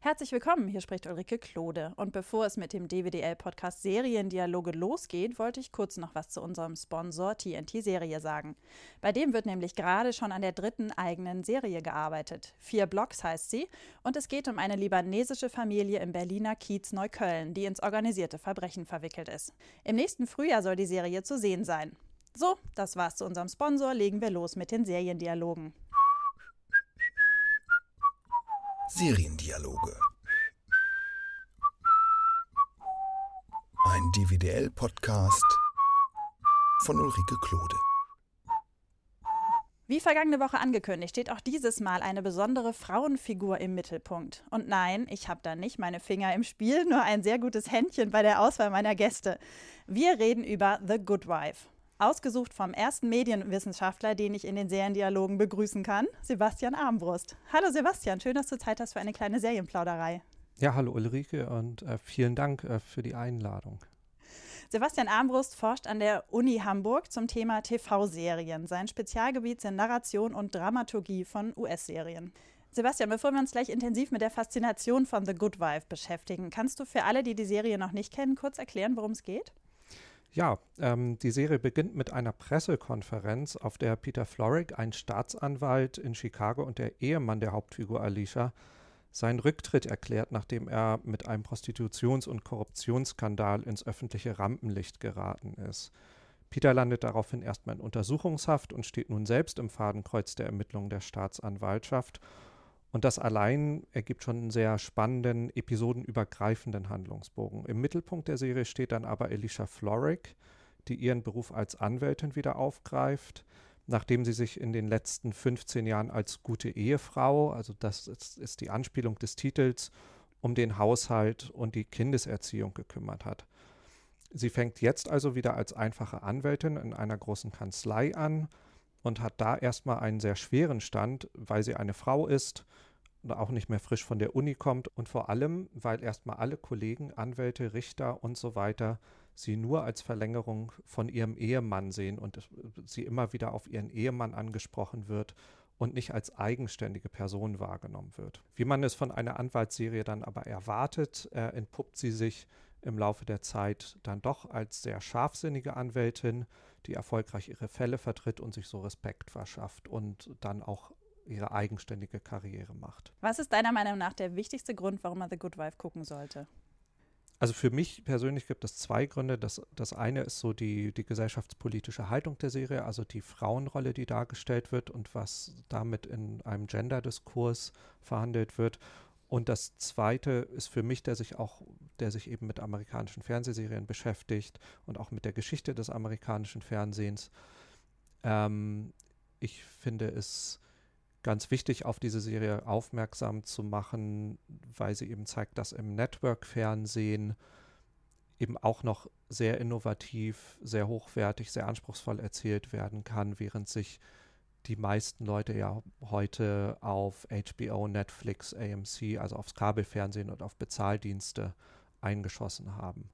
Herzlich willkommen, hier spricht Ulrike Klode. Und bevor es mit dem DWDL-Podcast Seriendialoge losgeht, wollte ich kurz noch was zu unserem Sponsor TNT-Serie sagen. Bei dem wird nämlich gerade schon an der dritten eigenen Serie gearbeitet. Vier Blocks heißt sie und es geht um eine libanesische Familie im Berliner Kiez Neukölln, die ins organisierte Verbrechen verwickelt ist. Im nächsten Frühjahr soll die Serie zu sehen sein. So, das war's zu unserem Sponsor. Legen wir los mit den Seriendialogen. Seriendialoge. Ein DVDL-Podcast von Ulrike Klode. Wie vergangene Woche angekündigt, steht auch dieses Mal eine besondere Frauenfigur im Mittelpunkt. Und nein, ich habe da nicht meine Finger im Spiel, nur ein sehr gutes Händchen bei der Auswahl meiner Gäste. Wir reden über The Good Wife. Ausgesucht vom ersten Medienwissenschaftler, den ich in den Seriendialogen begrüßen kann, Sebastian Armbrust. Hallo Sebastian, schön, dass du Zeit hast für eine kleine Serienplauderei. Ja, hallo Ulrike und äh, vielen Dank äh, für die Einladung. Sebastian Armbrust forscht an der Uni Hamburg zum Thema TV-Serien. Sein Spezialgebiet sind Narration und Dramaturgie von US-Serien. Sebastian, bevor wir uns gleich intensiv mit der Faszination von The Good Wife beschäftigen, kannst du für alle, die die Serie noch nicht kennen, kurz erklären, worum es geht? Ja, ähm, die Serie beginnt mit einer Pressekonferenz, auf der Peter Florrick, ein Staatsanwalt in Chicago und der Ehemann der Hauptfigur Alicia, seinen Rücktritt erklärt, nachdem er mit einem Prostitutions- und Korruptionsskandal ins öffentliche Rampenlicht geraten ist. Peter landet daraufhin erstmal in Untersuchungshaft und steht nun selbst im Fadenkreuz der Ermittlungen der Staatsanwaltschaft und das allein ergibt schon einen sehr spannenden, episodenübergreifenden Handlungsbogen. Im Mittelpunkt der Serie steht dann aber Alicia Florrick, die ihren Beruf als Anwältin wieder aufgreift, nachdem sie sich in den letzten 15 Jahren als gute Ehefrau, also das ist, ist die Anspielung des Titels, um den Haushalt und die Kindeserziehung gekümmert hat. Sie fängt jetzt also wieder als einfache Anwältin in einer großen Kanzlei an und hat da erstmal einen sehr schweren Stand, weil sie eine Frau ist und auch nicht mehr frisch von der Uni kommt und vor allem, weil erstmal alle Kollegen, Anwälte, Richter und so weiter sie nur als Verlängerung von ihrem Ehemann sehen und sie immer wieder auf ihren Ehemann angesprochen wird und nicht als eigenständige Person wahrgenommen wird. Wie man es von einer Anwaltsserie dann aber erwartet, äh, entpuppt sie sich im Laufe der Zeit dann doch als sehr scharfsinnige Anwältin, die erfolgreich ihre Fälle vertritt und sich so Respekt verschafft und dann auch ihre eigenständige Karriere macht. Was ist deiner Meinung nach der wichtigste Grund, warum man The Good Wife gucken sollte? Also für mich persönlich gibt es zwei Gründe. Das, das eine ist so die, die gesellschaftspolitische Haltung der Serie, also die Frauenrolle, die dargestellt wird und was damit in einem Gender-Diskurs verhandelt wird. Und das zweite ist für mich, der sich auch, der sich eben mit amerikanischen Fernsehserien beschäftigt und auch mit der Geschichte des amerikanischen Fernsehens. Ähm, ich finde es ganz wichtig, auf diese Serie aufmerksam zu machen, weil sie eben zeigt, dass im Network-Fernsehen eben auch noch sehr innovativ, sehr hochwertig, sehr anspruchsvoll erzählt werden kann, während sich die meisten Leute ja heute auf HBO, Netflix, AMC, also aufs Kabelfernsehen und auf Bezahldienste eingeschossen haben.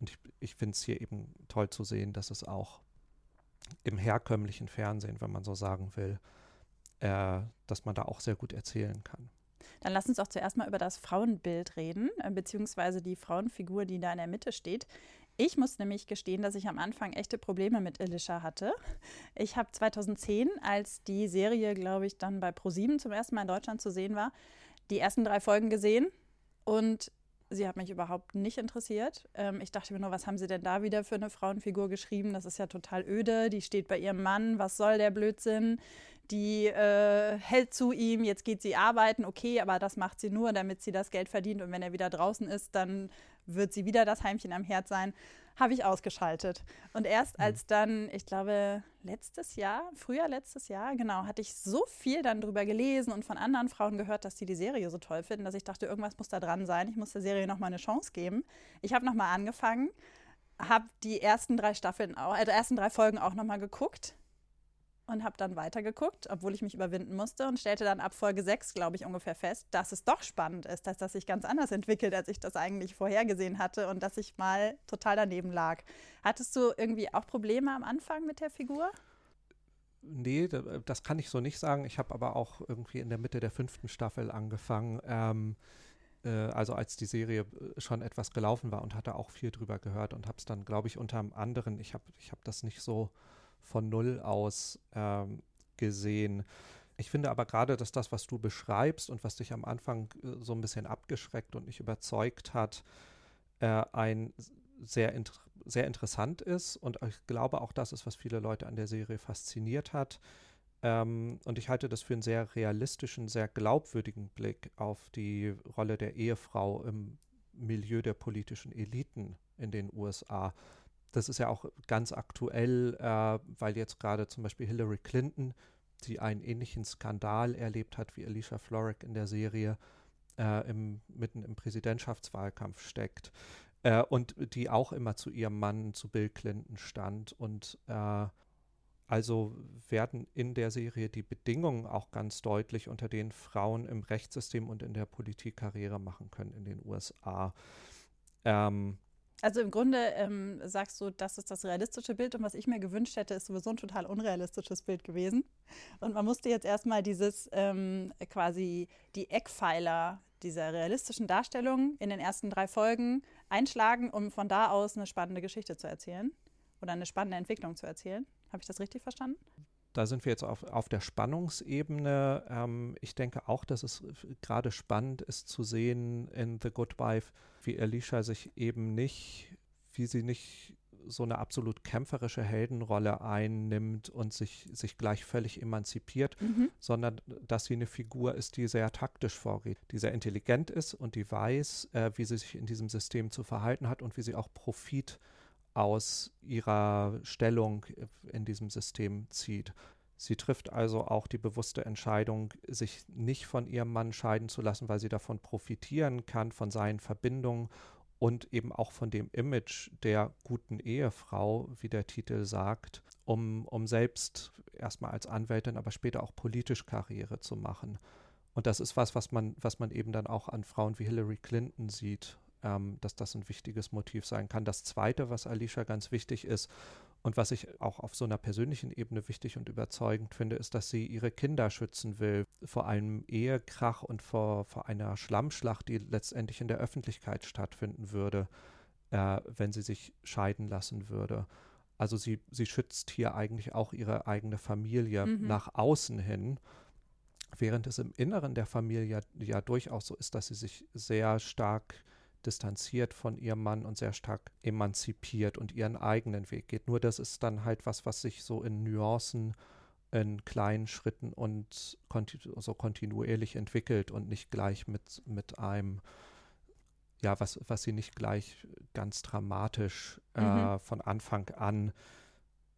Und ich, ich finde es hier eben toll zu sehen, dass es auch im herkömmlichen Fernsehen, wenn man so sagen will, äh, dass man da auch sehr gut erzählen kann. Dann lass uns auch zuerst mal über das Frauenbild reden, äh, beziehungsweise die Frauenfigur, die da in der Mitte steht. Ich muss nämlich gestehen, dass ich am Anfang echte Probleme mit Alicia hatte. Ich habe 2010, als die Serie, glaube ich, dann bei ProSieben zum ersten Mal in Deutschland zu sehen war, die ersten drei Folgen gesehen und sie hat mich überhaupt nicht interessiert. Ähm, ich dachte mir nur, was haben sie denn da wieder für eine Frauenfigur geschrieben? Das ist ja total öde. Die steht bei ihrem Mann. Was soll der Blödsinn? Die äh, hält zu ihm. Jetzt geht sie arbeiten. Okay, aber das macht sie nur, damit sie das Geld verdient. Und wenn er wieder draußen ist, dann wird sie wieder das Heimchen am Herd sein, habe ich ausgeschaltet. Und erst mhm. als dann, ich glaube, letztes Jahr, früher letztes Jahr, genau, hatte ich so viel dann drüber gelesen und von anderen Frauen gehört, dass sie die Serie so toll finden, dass ich dachte, irgendwas muss da dran sein. Ich muss der Serie nochmal eine Chance geben. Ich habe nochmal angefangen, habe die ersten drei Staffeln, auch, die ersten drei Folgen auch nochmal geguckt und habe dann weitergeguckt, obwohl ich mich überwinden musste und stellte dann ab Folge 6, glaube ich, ungefähr fest, dass es doch spannend ist, dass das sich ganz anders entwickelt, als ich das eigentlich vorhergesehen hatte und dass ich mal total daneben lag. Hattest du irgendwie auch Probleme am Anfang mit der Figur? Nee, das kann ich so nicht sagen. Ich habe aber auch irgendwie in der Mitte der fünften Staffel angefangen. Ähm, äh, also als die Serie äh, schon etwas gelaufen war und hatte auch viel drüber gehört und habe es dann, glaube ich, unter anderem, ich habe ich hab das nicht so von null aus ähm, gesehen. Ich finde aber gerade, dass das, was du beschreibst und was dich am Anfang äh, so ein bisschen abgeschreckt und nicht überzeugt hat, äh, ein sehr, inter sehr interessant ist. Und ich glaube auch, das ist, was viele Leute an der Serie fasziniert hat. Ähm, und ich halte das für einen sehr realistischen, sehr glaubwürdigen Blick auf die Rolle der Ehefrau im Milieu der politischen Eliten in den USA. Das ist ja auch ganz aktuell, äh, weil jetzt gerade zum Beispiel Hillary Clinton, die einen ähnlichen Skandal erlebt hat wie Alicia Florrick in der Serie, äh, im, mitten im Präsidentschaftswahlkampf steckt äh, und die auch immer zu ihrem Mann, zu Bill Clinton stand und äh, also werden in der Serie die Bedingungen auch ganz deutlich, unter denen Frauen im Rechtssystem und in der Politik Karriere machen können in den USA. Ähm, also im Grunde ähm, sagst du, das ist das realistische Bild und was ich mir gewünscht hätte, ist sowieso ein total unrealistisches Bild gewesen. Und man musste jetzt erstmal dieses ähm, quasi die Eckpfeiler dieser realistischen Darstellung in den ersten drei Folgen einschlagen, um von da aus eine spannende Geschichte zu erzählen oder eine spannende Entwicklung zu erzählen. Habe ich das richtig verstanden? Da sind wir jetzt auf, auf der Spannungsebene. Ähm, ich denke auch, dass es gerade spannend ist zu sehen in The Good Wife, wie Alicia sich eben nicht, wie sie nicht so eine absolut kämpferische Heldenrolle einnimmt und sich, sich gleich völlig emanzipiert, mhm. sondern dass sie eine Figur ist, die sehr taktisch vorgeht, die sehr intelligent ist und die weiß, äh, wie sie sich in diesem System zu verhalten hat und wie sie auch Profit äh, aus ihrer Stellung in diesem System zieht. Sie trifft also auch die bewusste Entscheidung, sich nicht von ihrem Mann scheiden zu lassen, weil sie davon profitieren kann, von seinen Verbindungen und eben auch von dem Image der guten Ehefrau, wie der Titel sagt, um, um selbst erstmal als Anwältin, aber später auch politisch Karriere zu machen. Und das ist was, was man, was man eben dann auch an Frauen wie Hillary Clinton sieht ähm, dass das ein wichtiges Motiv sein kann. Das Zweite, was Alicia ganz wichtig ist und was ich auch auf so einer persönlichen Ebene wichtig und überzeugend finde, ist, dass sie ihre Kinder schützen will vor einem Ehekrach und vor, vor einer Schlammschlacht, die letztendlich in der Öffentlichkeit stattfinden würde, äh, wenn sie sich scheiden lassen würde. Also sie, sie schützt hier eigentlich auch ihre eigene Familie mhm. nach außen hin während es im Inneren der Familie ja durchaus so ist, dass sie sich sehr stark distanziert von ihrem Mann und sehr stark emanzipiert und ihren eigenen Weg geht. Nur das ist dann halt was, was sich so in Nuancen, in kleinen Schritten und kontinu so kontinuierlich entwickelt und nicht gleich mit, mit einem, ja, was, was sie nicht gleich ganz dramatisch äh, mhm. von Anfang an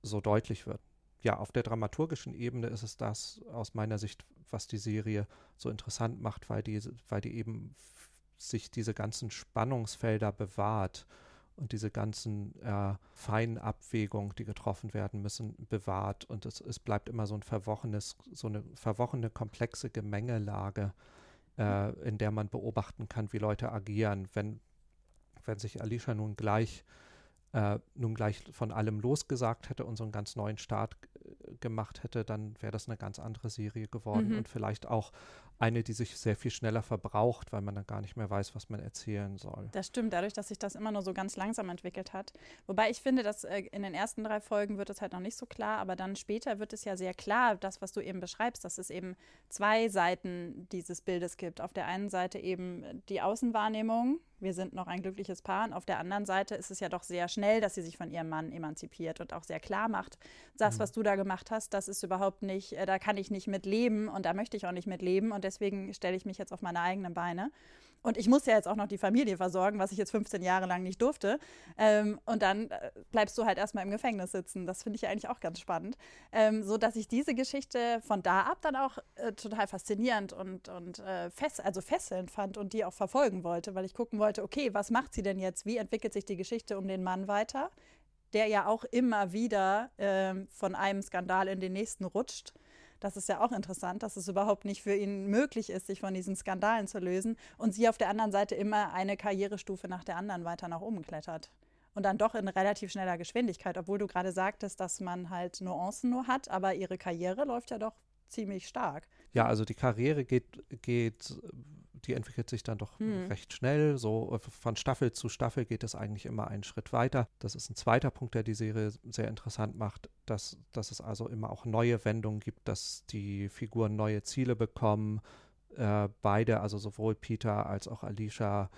so deutlich wird. Ja, auf der dramaturgischen Ebene ist es das aus meiner Sicht, was die Serie so interessant macht, weil die, weil die eben sich diese ganzen Spannungsfelder bewahrt und diese ganzen äh, feinen Abwägungen, die getroffen werden müssen, bewahrt. Und es, es bleibt immer so ein verwochenes, so eine verwochene, komplexe Gemengelage, äh, in der man beobachten kann, wie Leute agieren. Wenn, wenn sich Alicia nun gleich äh, nun gleich von allem losgesagt hätte und so einen ganz neuen Start gemacht hätte, dann wäre das eine ganz andere Serie geworden mhm. und vielleicht auch eine, die sich sehr viel schneller verbraucht, weil man dann gar nicht mehr weiß, was man erzählen soll. Das stimmt, dadurch, dass sich das immer nur so ganz langsam entwickelt hat. Wobei ich finde, dass äh, in den ersten drei Folgen wird es halt noch nicht so klar, aber dann später wird es ja sehr klar, das, was du eben beschreibst, dass es eben zwei Seiten dieses Bildes gibt. Auf der einen Seite eben die Außenwahrnehmung, wir sind noch ein glückliches Paar. Und auf der anderen Seite ist es ja doch sehr schnell, dass sie sich von ihrem Mann emanzipiert und auch sehr klar macht, das, mhm. was du da gemacht hast, das ist überhaupt nicht, äh, da kann ich nicht mit leben und da möchte ich auch nicht mit leben. Und deswegen stelle ich mich jetzt auf meine eigenen Beine. Und ich muss ja jetzt auch noch die Familie versorgen, was ich jetzt 15 Jahre lang nicht durfte. Ähm, und dann äh, bleibst du halt erstmal im Gefängnis sitzen. Das finde ich eigentlich auch ganz spannend. Ähm, so dass ich diese Geschichte von da ab dann auch äh, total faszinierend und, und äh, fest, also fesselnd fand und die auch verfolgen wollte, weil ich gucken wollte, okay, was macht sie denn jetzt? Wie entwickelt sich die Geschichte um den Mann weiter? Der ja auch immer wieder äh, von einem Skandal in den nächsten rutscht. Das ist ja auch interessant, dass es überhaupt nicht für ihn möglich ist, sich von diesen Skandalen zu lösen und sie auf der anderen Seite immer eine Karrierestufe nach der anderen weiter nach oben klettert. Und dann doch in relativ schneller Geschwindigkeit, obwohl du gerade sagtest, dass man halt Nuancen nur hat, aber ihre Karriere läuft ja doch ziemlich stark. Ja, also die Karriere geht, geht die entwickelt sich dann doch Hm. recht schnell. So äh, von Staffel zu Staffel geht es eigentlich immer einen Schritt weiter. Das ist ein zweiter Punkt, der die Serie sehr interessant macht, dass, dass es also immer auch neue Wendungen gibt, dass die Figuren neue Ziele bekommen. Äh, beide, also sowohl Peter als auch Alicia,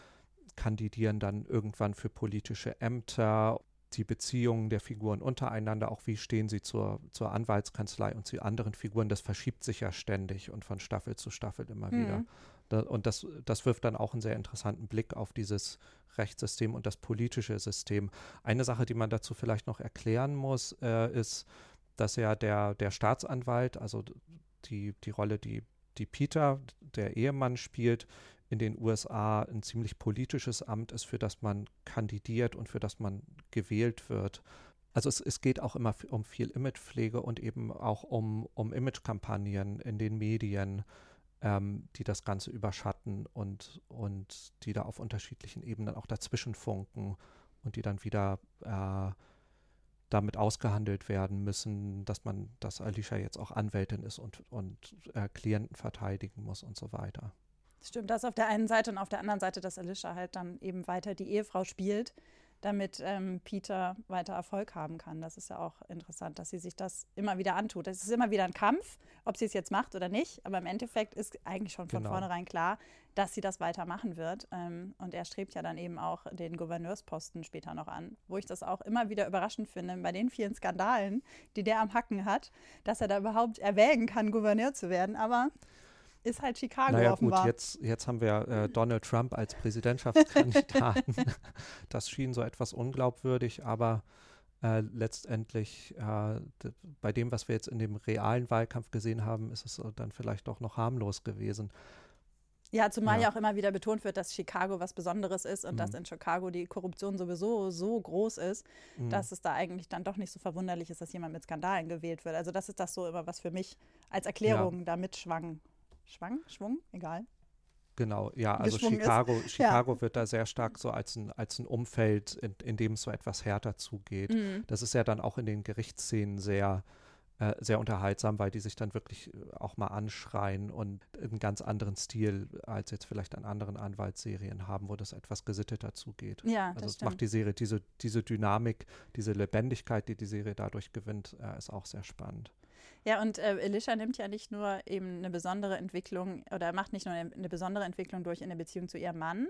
kandidieren dann irgendwann für politische Ämter. Die Beziehungen der Figuren untereinander, auch wie stehen sie zur, zur Anwaltskanzlei und zu anderen Figuren, das verschiebt sich ja ständig und von Staffel zu Staffel immer Mhm. wieder. Da, und das, das wirft dann auch einen sehr interessanten Blick auf dieses Rechtssystem und das politische System. Eine Sache, die man dazu vielleicht noch erklären muss, äh, ist, dass ja der, der Staatsanwalt, also die, die Rolle, die, die Peter, der Ehemann spielt, in den USA ein ziemlich politisches Amt ist, für das man kandidiert und für das man gewählt wird. Also es, es geht auch immer um viel Imagepflege und eben auch um, um Imagekampagnen in den Medien, ähm, die das Ganze überschatten und, und die da auf unterschiedlichen Ebenen auch dazwischen funken und die dann wieder äh, damit ausgehandelt werden müssen, dass man, dass Alicia jetzt auch Anwältin ist und, und äh, Klienten verteidigen muss und so weiter. Stimmt, das auf der einen Seite und auf der anderen Seite, dass Alicia halt dann eben weiter die Ehefrau spielt, damit ähm, Peter weiter Erfolg haben kann. Das ist ja auch interessant, dass sie sich das immer wieder antut. Es ist immer wieder ein Kampf, ob sie es jetzt macht oder nicht, aber im Endeffekt ist eigentlich schon von Genau. vornherein klar, dass sie das weitermachen wird. Ähm, und er strebt ja dann eben auch den Gouverneursposten später noch an, wo ich das auch immer wieder überraschend finde, bei den vielen Skandalen, die der am Hacken hat, dass er da überhaupt erwägen kann, Gouverneur zu werden. Aber ist halt Chicago Naja offenbar. gut, jetzt, jetzt haben wir äh, Donald Trump als Präsidentschaftskandidaten. das schien so etwas unglaubwürdig, aber äh, letztendlich äh, bei dem, was wir jetzt in dem realen Wahlkampf gesehen haben, ist es dann vielleicht doch noch harmlos gewesen. Ja, zumal ja. Ja. auch immer wieder betont wird, dass Chicago was Besonderes ist und dass Mhm. in Chicago die Korruption sowieso so groß ist, Mhm. dass es da eigentlich dann doch nicht so verwunderlich ist, dass jemand mit Skandalen gewählt wird. Also das ist das so immer, was für mich als Erklärung da mitschwang. Schwang? Schwung? Egal. Genau, ja, also geschwungen ist. Chicago, Chicago wird da sehr stark so als ein, als ein Umfeld, in, in dem es so etwas härter zugeht. Mhm. Das ist ja dann auch in den Gerichtsszenen sehr, äh, sehr unterhaltsam, weil die sich dann wirklich äh, auch mal anschreien und einen ganz anderen Stil als jetzt vielleicht an anderen Anwaltsserien haben, wo das etwas gesitteter zugeht. Ja, Also es macht die Serie, diese, diese Dynamik, diese Lebendigkeit, die die Serie dadurch gewinnt, äh, ist auch sehr spannend. Ja, und äh, Elisha nimmt ja nicht nur eben eine besondere Entwicklung oder macht nicht nur eine, eine besondere Entwicklung durch in der Beziehung zu ihrem Mann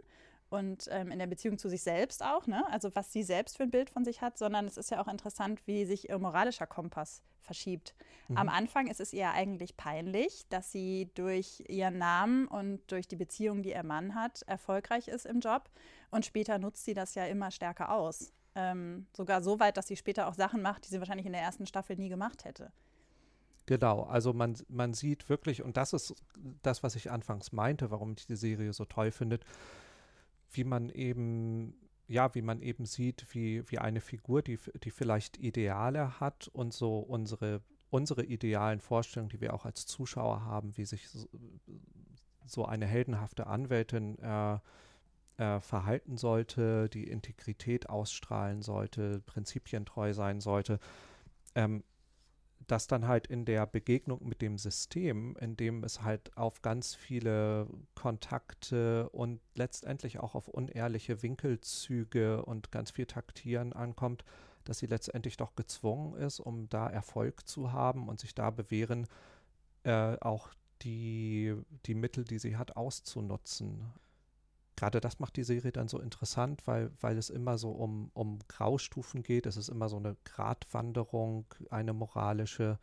und ähm, in der Beziehung zu sich selbst auch, ne? also was sie selbst für ein Bild von sich hat, sondern es ist ja auch interessant, wie sich ihr moralischer Kompass verschiebt. Am Mhm. Anfang ist es ihr eigentlich peinlich, dass sie durch ihren Namen und durch die Beziehung, die ihr Mann hat, erfolgreich ist im Job und später nutzt sie das ja immer stärker aus. Ähm, sogar so weit, dass sie später auch Sachen macht, die sie wahrscheinlich in der ersten Staffel nie gemacht hätte. Genau, also man, man sieht wirklich, und das ist das, was ich anfangs meinte, warum ich die Serie so toll finde, wie man eben, ja, wie man eben sieht, wie, wie eine Figur, die, die vielleicht Ideale hat und so unsere, unsere idealen Vorstellungen, die wir auch als Zuschauer haben, wie sich so, so eine heldenhafte Anwältin äh, äh, verhalten sollte, die Integrität ausstrahlen sollte, prinzipientreu sein sollte. Ähm, dass dann halt in der Begegnung mit dem System, in dem es halt auf ganz viele Kontakte und letztendlich auch auf unehrliche Winkelzüge und ganz viel Taktieren ankommt, dass sie letztendlich doch gezwungen ist, um da Erfolg zu haben und sich da bewähren, äh, auch die, die Mittel, die sie hat, auszunutzen. Gerade das macht die Serie dann so interessant, weil, weil es immer so um, um Graustufen geht. Es ist immer so eine Gratwanderung, eine moralische,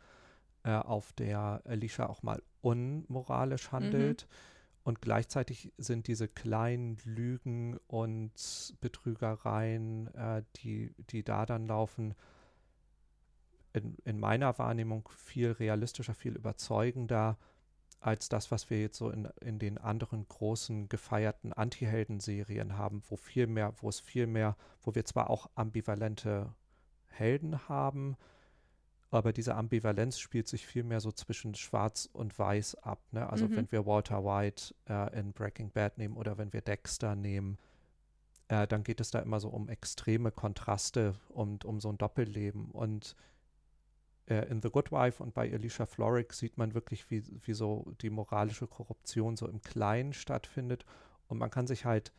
äh, auf der Alicia auch mal unmoralisch handelt. Und gleichzeitig sind diese kleinen Lügen und Betrügereien, äh, die, die da dann laufen, in, in meiner Wahrnehmung viel realistischer, viel überzeugender als das, was wir jetzt so in, in den anderen großen gefeierten Anti-Helden-Serien haben, wo viel mehr, wo es viel mehr, wo wir zwar auch ambivalente Helden haben, aber diese Ambivalenz spielt sich viel mehr so zwischen Schwarz und Weiß ab. Ne? Also Mhm. wenn wir Walter White äh, in Breaking Bad nehmen oder wenn wir Dexter nehmen, äh, dann geht es da immer so um extreme Kontraste und um so ein Doppelleben. Und in The Good Wife und bei Alicia Florrick sieht man wirklich, wie, wie so die moralische Korruption so im Kleinen stattfindet. Und man kann sich halt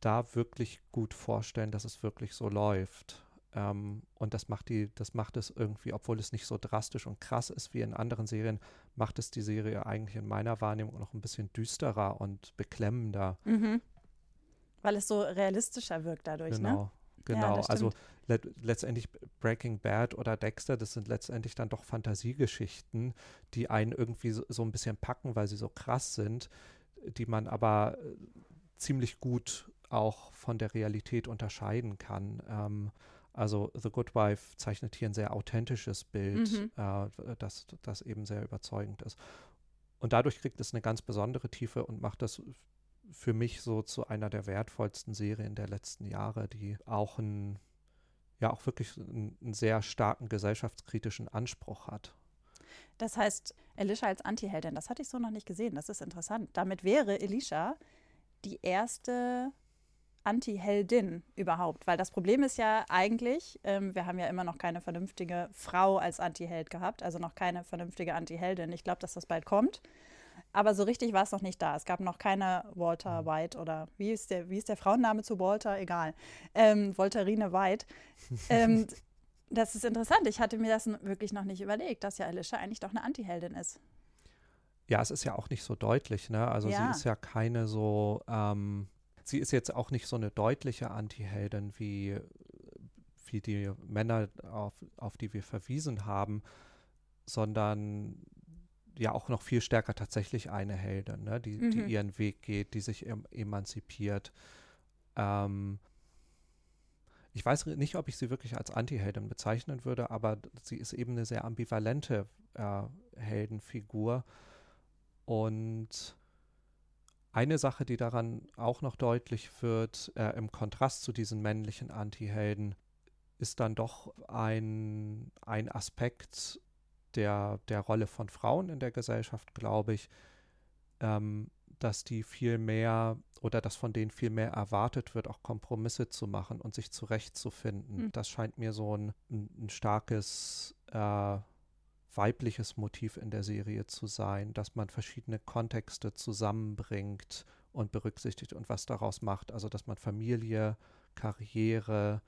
da wirklich gut vorstellen, dass es wirklich so läuft. Ähm, und das macht die, das macht es irgendwie, obwohl es nicht so drastisch und krass ist wie in anderen Serien, macht es die Serie eigentlich in meiner Wahrnehmung noch ein bisschen düsterer und beklemmender. Mhm. Weil es so realistischer wirkt dadurch, genau. ne? Genau, Ja, also le letztendlich Breaking Bad oder Dexter, das sind letztendlich dann doch Fantasiegeschichten, die einen irgendwie so, so ein bisschen packen, weil sie so krass sind, die man aber äh, ziemlich gut auch von der Realität unterscheiden kann. Ähm, also The Good Wife zeichnet hier ein sehr authentisches Bild, Mhm. äh, das, das eben sehr überzeugend ist. Und dadurch kriegt es eine ganz besondere Tiefe und macht das für mich so zu einer der wertvollsten Serien der letzten Jahre, die auch einen, ja auch wirklich einen, einen sehr starken gesellschaftskritischen Anspruch hat. Das heißt, Elisha als Antiheldin, das hatte ich so noch nicht gesehen. Das ist interessant. Damit wäre Elisha die erste Antiheldin überhaupt. Weil das Problem ist ja eigentlich, ähm, wir haben ja immer noch keine vernünftige Frau als Antiheld gehabt, also noch keine vernünftige Antiheldin. Ich glaube, dass das bald kommt. Aber so richtig war es noch nicht da. Es gab noch keine Walter White oder wie ist der, wie ist der Frauenname zu Walter? Egal. Ähm, Volterine White. ähm, das ist interessant. Ich hatte mir das wirklich noch nicht überlegt, dass ja Alicia eigentlich doch eine Antiheldin ist. Ja, es ist ja auch nicht so deutlich, ne? Also Ja. sie ist ja keine so, ähm, sie ist jetzt auch nicht so eine deutliche Antiheldin wie, wie die Männer, auf, auf die wir verwiesen haben, sondern ja auch noch viel stärker tatsächlich eine Heldin, ne? die, die Mhm. ihren Weg geht, die sich em emanzipiert. Ähm, ich weiß nicht, ob ich sie wirklich als Antiheldin bezeichnen würde, aber sie ist eben eine sehr ambivalente äh, Heldenfigur. Und eine Sache, die daran auch noch deutlich wird, äh, im Kontrast zu diesen männlichen Antihelden, ist dann doch ein, ein Aspekt der, der Rolle von Frauen in der Gesellschaft, glaube ich, ähm, dass die viel mehr oder dass von denen viel mehr erwartet wird, auch Kompromisse zu machen und sich zurechtzufinden. Hm. Das scheint mir so ein, ein, ein starkes äh, weibliches Motiv in der Serie zu sein, dass man verschiedene Kontexte zusammenbringt und berücksichtigt und was daraus macht. Also dass man Familie, Karriere,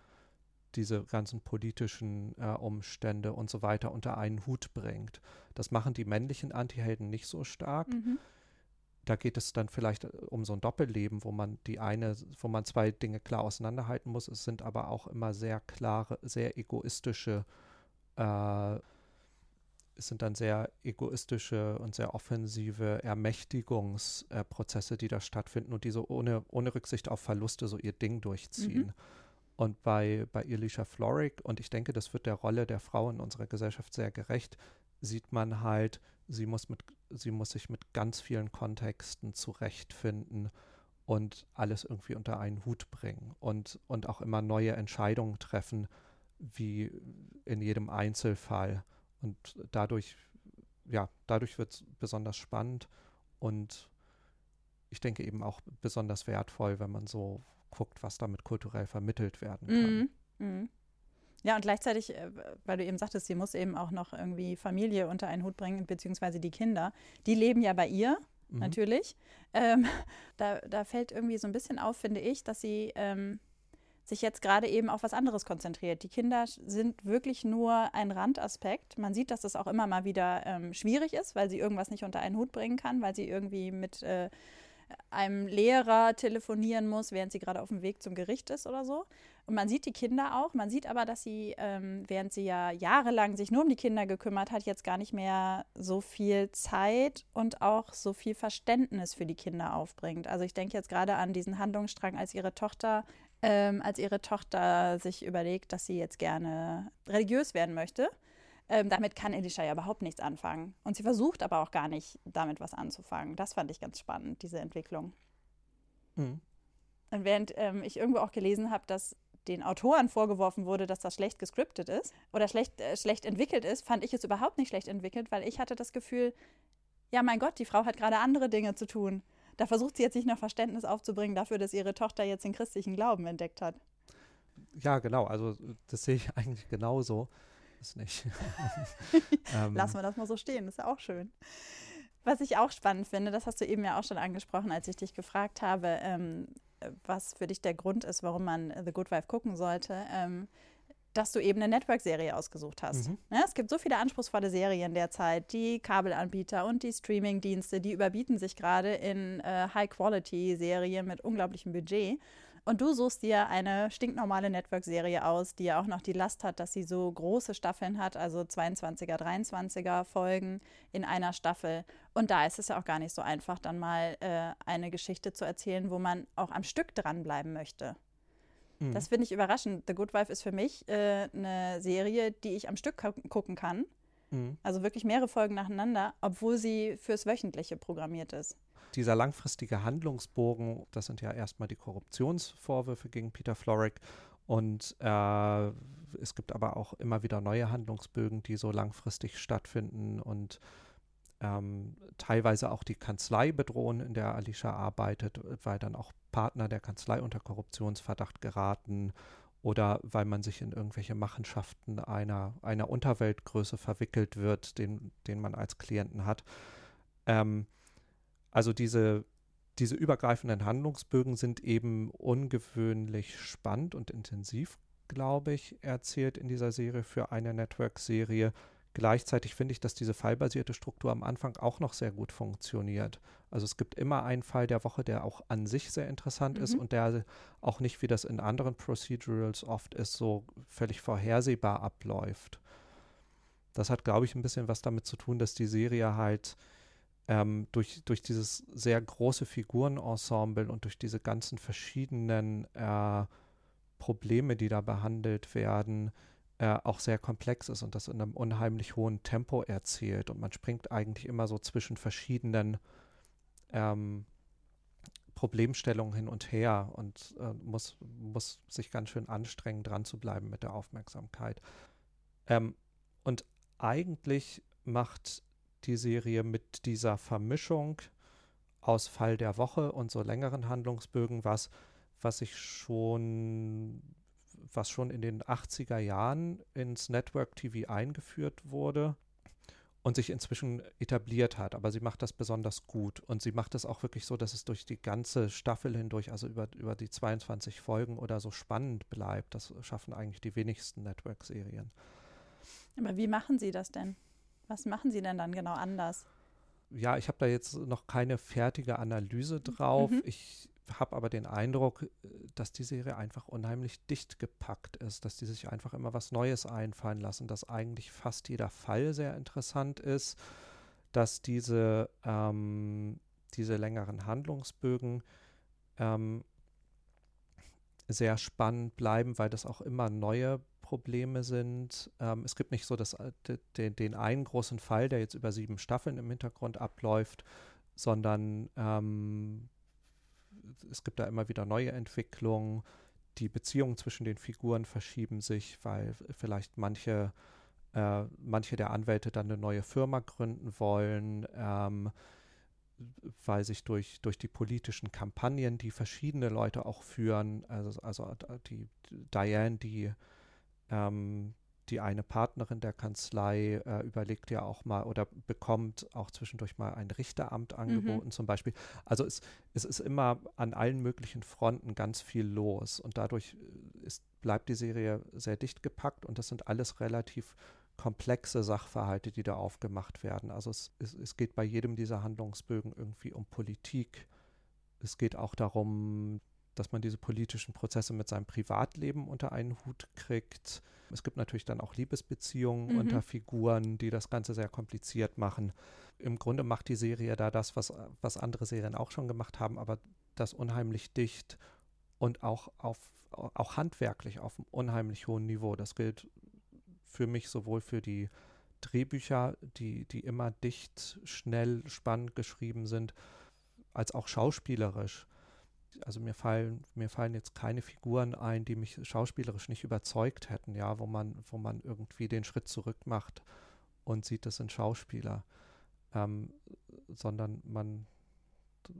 diese ganzen politischen äh, Umstände und so weiter unter einen Hut bringt. Das machen die männlichen Antihelden nicht so stark. Mhm. Da geht es dann vielleicht äh, um so ein Doppelleben, wo man die eine, wo man zwei Dinge klar auseinanderhalten muss. Es sind aber auch immer sehr klare, sehr egoistische, äh, es sind dann sehr egoistische und sehr offensive Ermächtigungsprozesse, die da stattfinden und die so ohne, ohne Rücksicht auf Verluste so ihr Ding durchziehen. Mhm. Und bei, bei Elisha Florrick, und ich denke, das wird der Rolle der Frau in unserer Gesellschaft sehr gerecht, sieht man halt, sie muss, mit, sie muss sich mit ganz vielen Kontexten zurechtfinden und alles irgendwie unter einen Hut bringen und, und auch immer neue Entscheidungen treffen, wie in jedem Einzelfall. Und dadurch, ja, dadurch wird es besonders spannend und ich denke eben auch besonders wertvoll, wenn man so guckt, was damit kulturell vermittelt werden kann. Mhm. Mhm. Ja, und gleichzeitig, äh, weil du eben sagtest, sie muss eben auch noch irgendwie Familie unter einen Hut bringen, beziehungsweise die Kinder. Die leben ja bei ihr, Mhm. natürlich. Ähm, da, da fällt irgendwie so ein bisschen auf, finde ich, dass sie ähm, sich jetzt gerade eben auf was anderes konzentriert. Die Kinder sind wirklich nur ein Randaspekt. Man sieht, dass das auch immer mal wieder ähm, schwierig ist, weil sie irgendwas nicht unter einen Hut bringen kann, weil sie irgendwie mit äh, einem Lehrer telefonieren muss, während sie gerade auf dem Weg zum Gericht ist oder so. Und man sieht die Kinder auch. Man sieht aber, dass sie, ähm, während sie ja jahrelang sich nur um die Kinder gekümmert hat, jetzt gar nicht mehr so viel Zeit und auch so viel Verständnis für die Kinder aufbringt. Also ich denke jetzt gerade an diesen Handlungsstrang, als ihre Tochter, ähm, als ihre Tochter sich überlegt, dass sie jetzt gerne religiös werden möchte. Ähm, damit kann Elisha ja überhaupt nichts anfangen. Und sie versucht aber auch gar nicht, damit was anzufangen. Das fand ich ganz spannend, diese Entwicklung. Mhm. Und während ähm, ich irgendwo auch gelesen habe, dass den Autoren vorgeworfen wurde, dass das schlecht gescriptet ist oder schlecht, äh, schlecht entwickelt ist, fand ich es überhaupt nicht schlecht entwickelt, weil ich hatte das Gefühl, ja mein Gott, die Frau hat gerade andere Dinge zu tun. Da versucht sie jetzt nicht noch Verständnis aufzubringen dafür, dass ihre Tochter jetzt den christlichen Glauben entdeckt hat. Ja, genau. Also das sehe ich eigentlich genauso. Es nicht. ähm, Lassen wir das mal so stehen, ist ja auch schön. Was ich auch spannend finde, das hast du eben ja auch schon angesprochen, als ich dich gefragt habe, ähm, was für dich der Grund ist, warum man The Good Wife gucken sollte. Ähm, dass du eben eine Network-Serie ausgesucht hast. Mhm. Ja, es gibt so viele anspruchsvolle Serien derzeit. Die Kabelanbieter und die Streaming-Dienste, die überbieten sich gerade in äh, High-Quality-Serien mit unglaublichem Budget. Und du suchst dir eine stinknormale Network-Serie aus, die ja auch noch die Last hat, dass sie so große Staffeln hat, also 22er, 23er Folgen in einer Staffel. Und da ist es ja auch gar nicht so einfach, dann mal äh, eine Geschichte zu erzählen, wo man auch am Stück dranbleiben möchte. Mhm. Das finde ich überraschend. The Good Wife ist für mich äh, eine Serie, die ich am Stück gucken kann. Mhm. Also wirklich mehrere Folgen nacheinander, obwohl sie fürs Wöchentliche programmiert ist dieser langfristige Handlungsbogen, das sind ja erstmal die Korruptionsvorwürfe gegen Peter Florrick und äh, es gibt aber auch immer wieder neue Handlungsbögen, die so langfristig stattfinden und ähm, teilweise auch die Kanzlei bedrohen, in der Alicia arbeitet, weil dann auch Partner der Kanzlei unter Korruptionsverdacht geraten oder weil man sich in irgendwelche Machenschaften einer, einer Unterweltgröße verwickelt wird, den, den man als Klienten hat. Ähm, also diese, diese übergreifenden Handlungsbögen sind eben ungewöhnlich spannend und intensiv, glaube ich, erzählt in dieser Serie für eine Network-Serie. Gleichzeitig finde ich, dass diese fallbasierte Struktur am Anfang auch noch sehr gut funktioniert. Also es gibt immer einen Fall der Woche, der auch an sich sehr interessant mhm. ist und der auch nicht, wie das in anderen Procedurals oft ist, so völlig vorhersehbar abläuft. Das hat, glaube ich, ein bisschen was damit zu tun, dass die Serie halt ähm, durch, durch dieses sehr große Figurenensemble und durch diese ganzen verschiedenen äh, Probleme, die da behandelt werden, äh, auch sehr komplex ist und das in einem unheimlich hohen Tempo erzählt. Und man springt eigentlich immer so zwischen verschiedenen ähm, Problemstellungen hin und her und äh, muss, muss sich ganz schön anstrengen, dran zu bleiben mit der Aufmerksamkeit. Ähm, und eigentlich macht die Serie mit dieser Vermischung aus Fall der Woche und so längeren Handlungsbögen, was, was ich schon, was schon in den 80er Jahren ins Network TV eingeführt wurde und sich inzwischen etabliert hat. Aber sie macht das besonders gut und sie macht es auch wirklich so, dass es durch die ganze Staffel hindurch, also über, über die 22 Folgen oder so spannend bleibt. Das schaffen eigentlich die wenigsten Network-Serien. Aber wie machen Sie das denn? Was machen Sie denn dann genau anders? Ja, ich habe da jetzt noch keine fertige Analyse drauf. Mhm. Ich habe aber den Eindruck, dass die Serie einfach unheimlich dicht gepackt ist, dass die sich einfach immer was Neues einfallen lassen, dass eigentlich fast jeder Fall sehr interessant ist, dass diese, ähm, diese längeren Handlungsbögen ähm, sehr spannend bleiben, weil das auch immer neue Probleme sind. Ähm, es gibt nicht so das, äh, den, den einen großen Fall, der jetzt über sieben Staffeln im Hintergrund abläuft, sondern ähm, es gibt da immer wieder neue Entwicklungen. Die Beziehungen zwischen den Figuren verschieben sich, weil vielleicht manche, äh, manche der Anwälte dann eine neue Firma gründen wollen. Ähm, weil sich durch, durch die politischen Kampagnen, die verschiedene Leute auch führen, also, also die Diane, die ähm, die eine Partnerin der Kanzlei äh, überlegt ja auch mal oder bekommt auch zwischendurch mal ein Richteramt mhm. angeboten mhm. zum Beispiel. Also es, es ist immer an allen möglichen Fronten ganz viel los und dadurch äh, ist, bleibt die Serie sehr dicht gepackt und das sind alles relativ komplexe Sachverhalte, die da aufgemacht werden. Also es, es, es geht bei jedem dieser Handlungsbögen irgendwie um Politik. Es geht auch darum, dass man diese politischen Prozesse mit seinem Privatleben unter einen Hut kriegt. Es gibt natürlich dann auch Liebesbeziehungen mhm. unter Figuren, die das Ganze sehr kompliziert machen. Im Grunde macht die Serie da das, was, was andere Serien auch schon gemacht haben, aber das unheimlich dicht und auch auf auch handwerklich auf einem unheimlich hohen Niveau. Das gilt für mich sowohl für die Drehbücher, die, die immer dicht, schnell, spannend geschrieben sind, als auch schauspielerisch also mir fallen, mir fallen jetzt keine Figuren ein, die mich schauspielerisch nicht überzeugt hätten, ja, wo man, wo man irgendwie den Schritt zurück macht und sieht, das sind Schauspieler. Ähm, sondern man,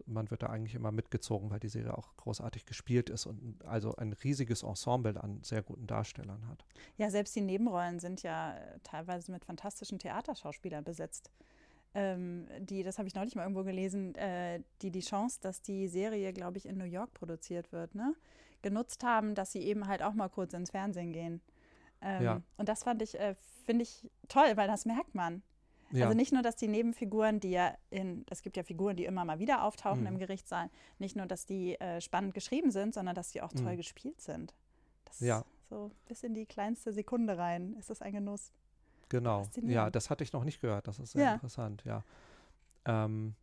man wird da eigentlich immer mitgezogen, weil die Serie auch großartig gespielt ist und also ein riesiges Ensemble an sehr guten Darstellern hat. Ja, selbst die Nebenrollen sind ja teilweise mit fantastischen Theaterschauspielern besetzt. Ähm, die, das habe ich neulich mal irgendwo gelesen, äh, die die Chance, dass die Serie, glaube ich, in New York produziert wird, ne, genutzt haben, dass sie eben halt auch mal kurz ins Fernsehen gehen. Ähm, ja. Und das fand ich, äh, finde ich toll, weil das merkt man. Ja. Also nicht nur, dass die Nebenfiguren, die ja in, es gibt ja Figuren, die immer mal wieder auftauchen mhm. im Gerichtssaal, nicht nur, dass die äh, spannend geschrieben sind, sondern dass die auch toll mhm. gespielt sind. Das ja. so bis in die kleinste Sekunde rein ist das ein Genuss. Genau. Ja, das hatte ich noch nicht gehört. Das ist sehr ja. interessant, ja. Ähm,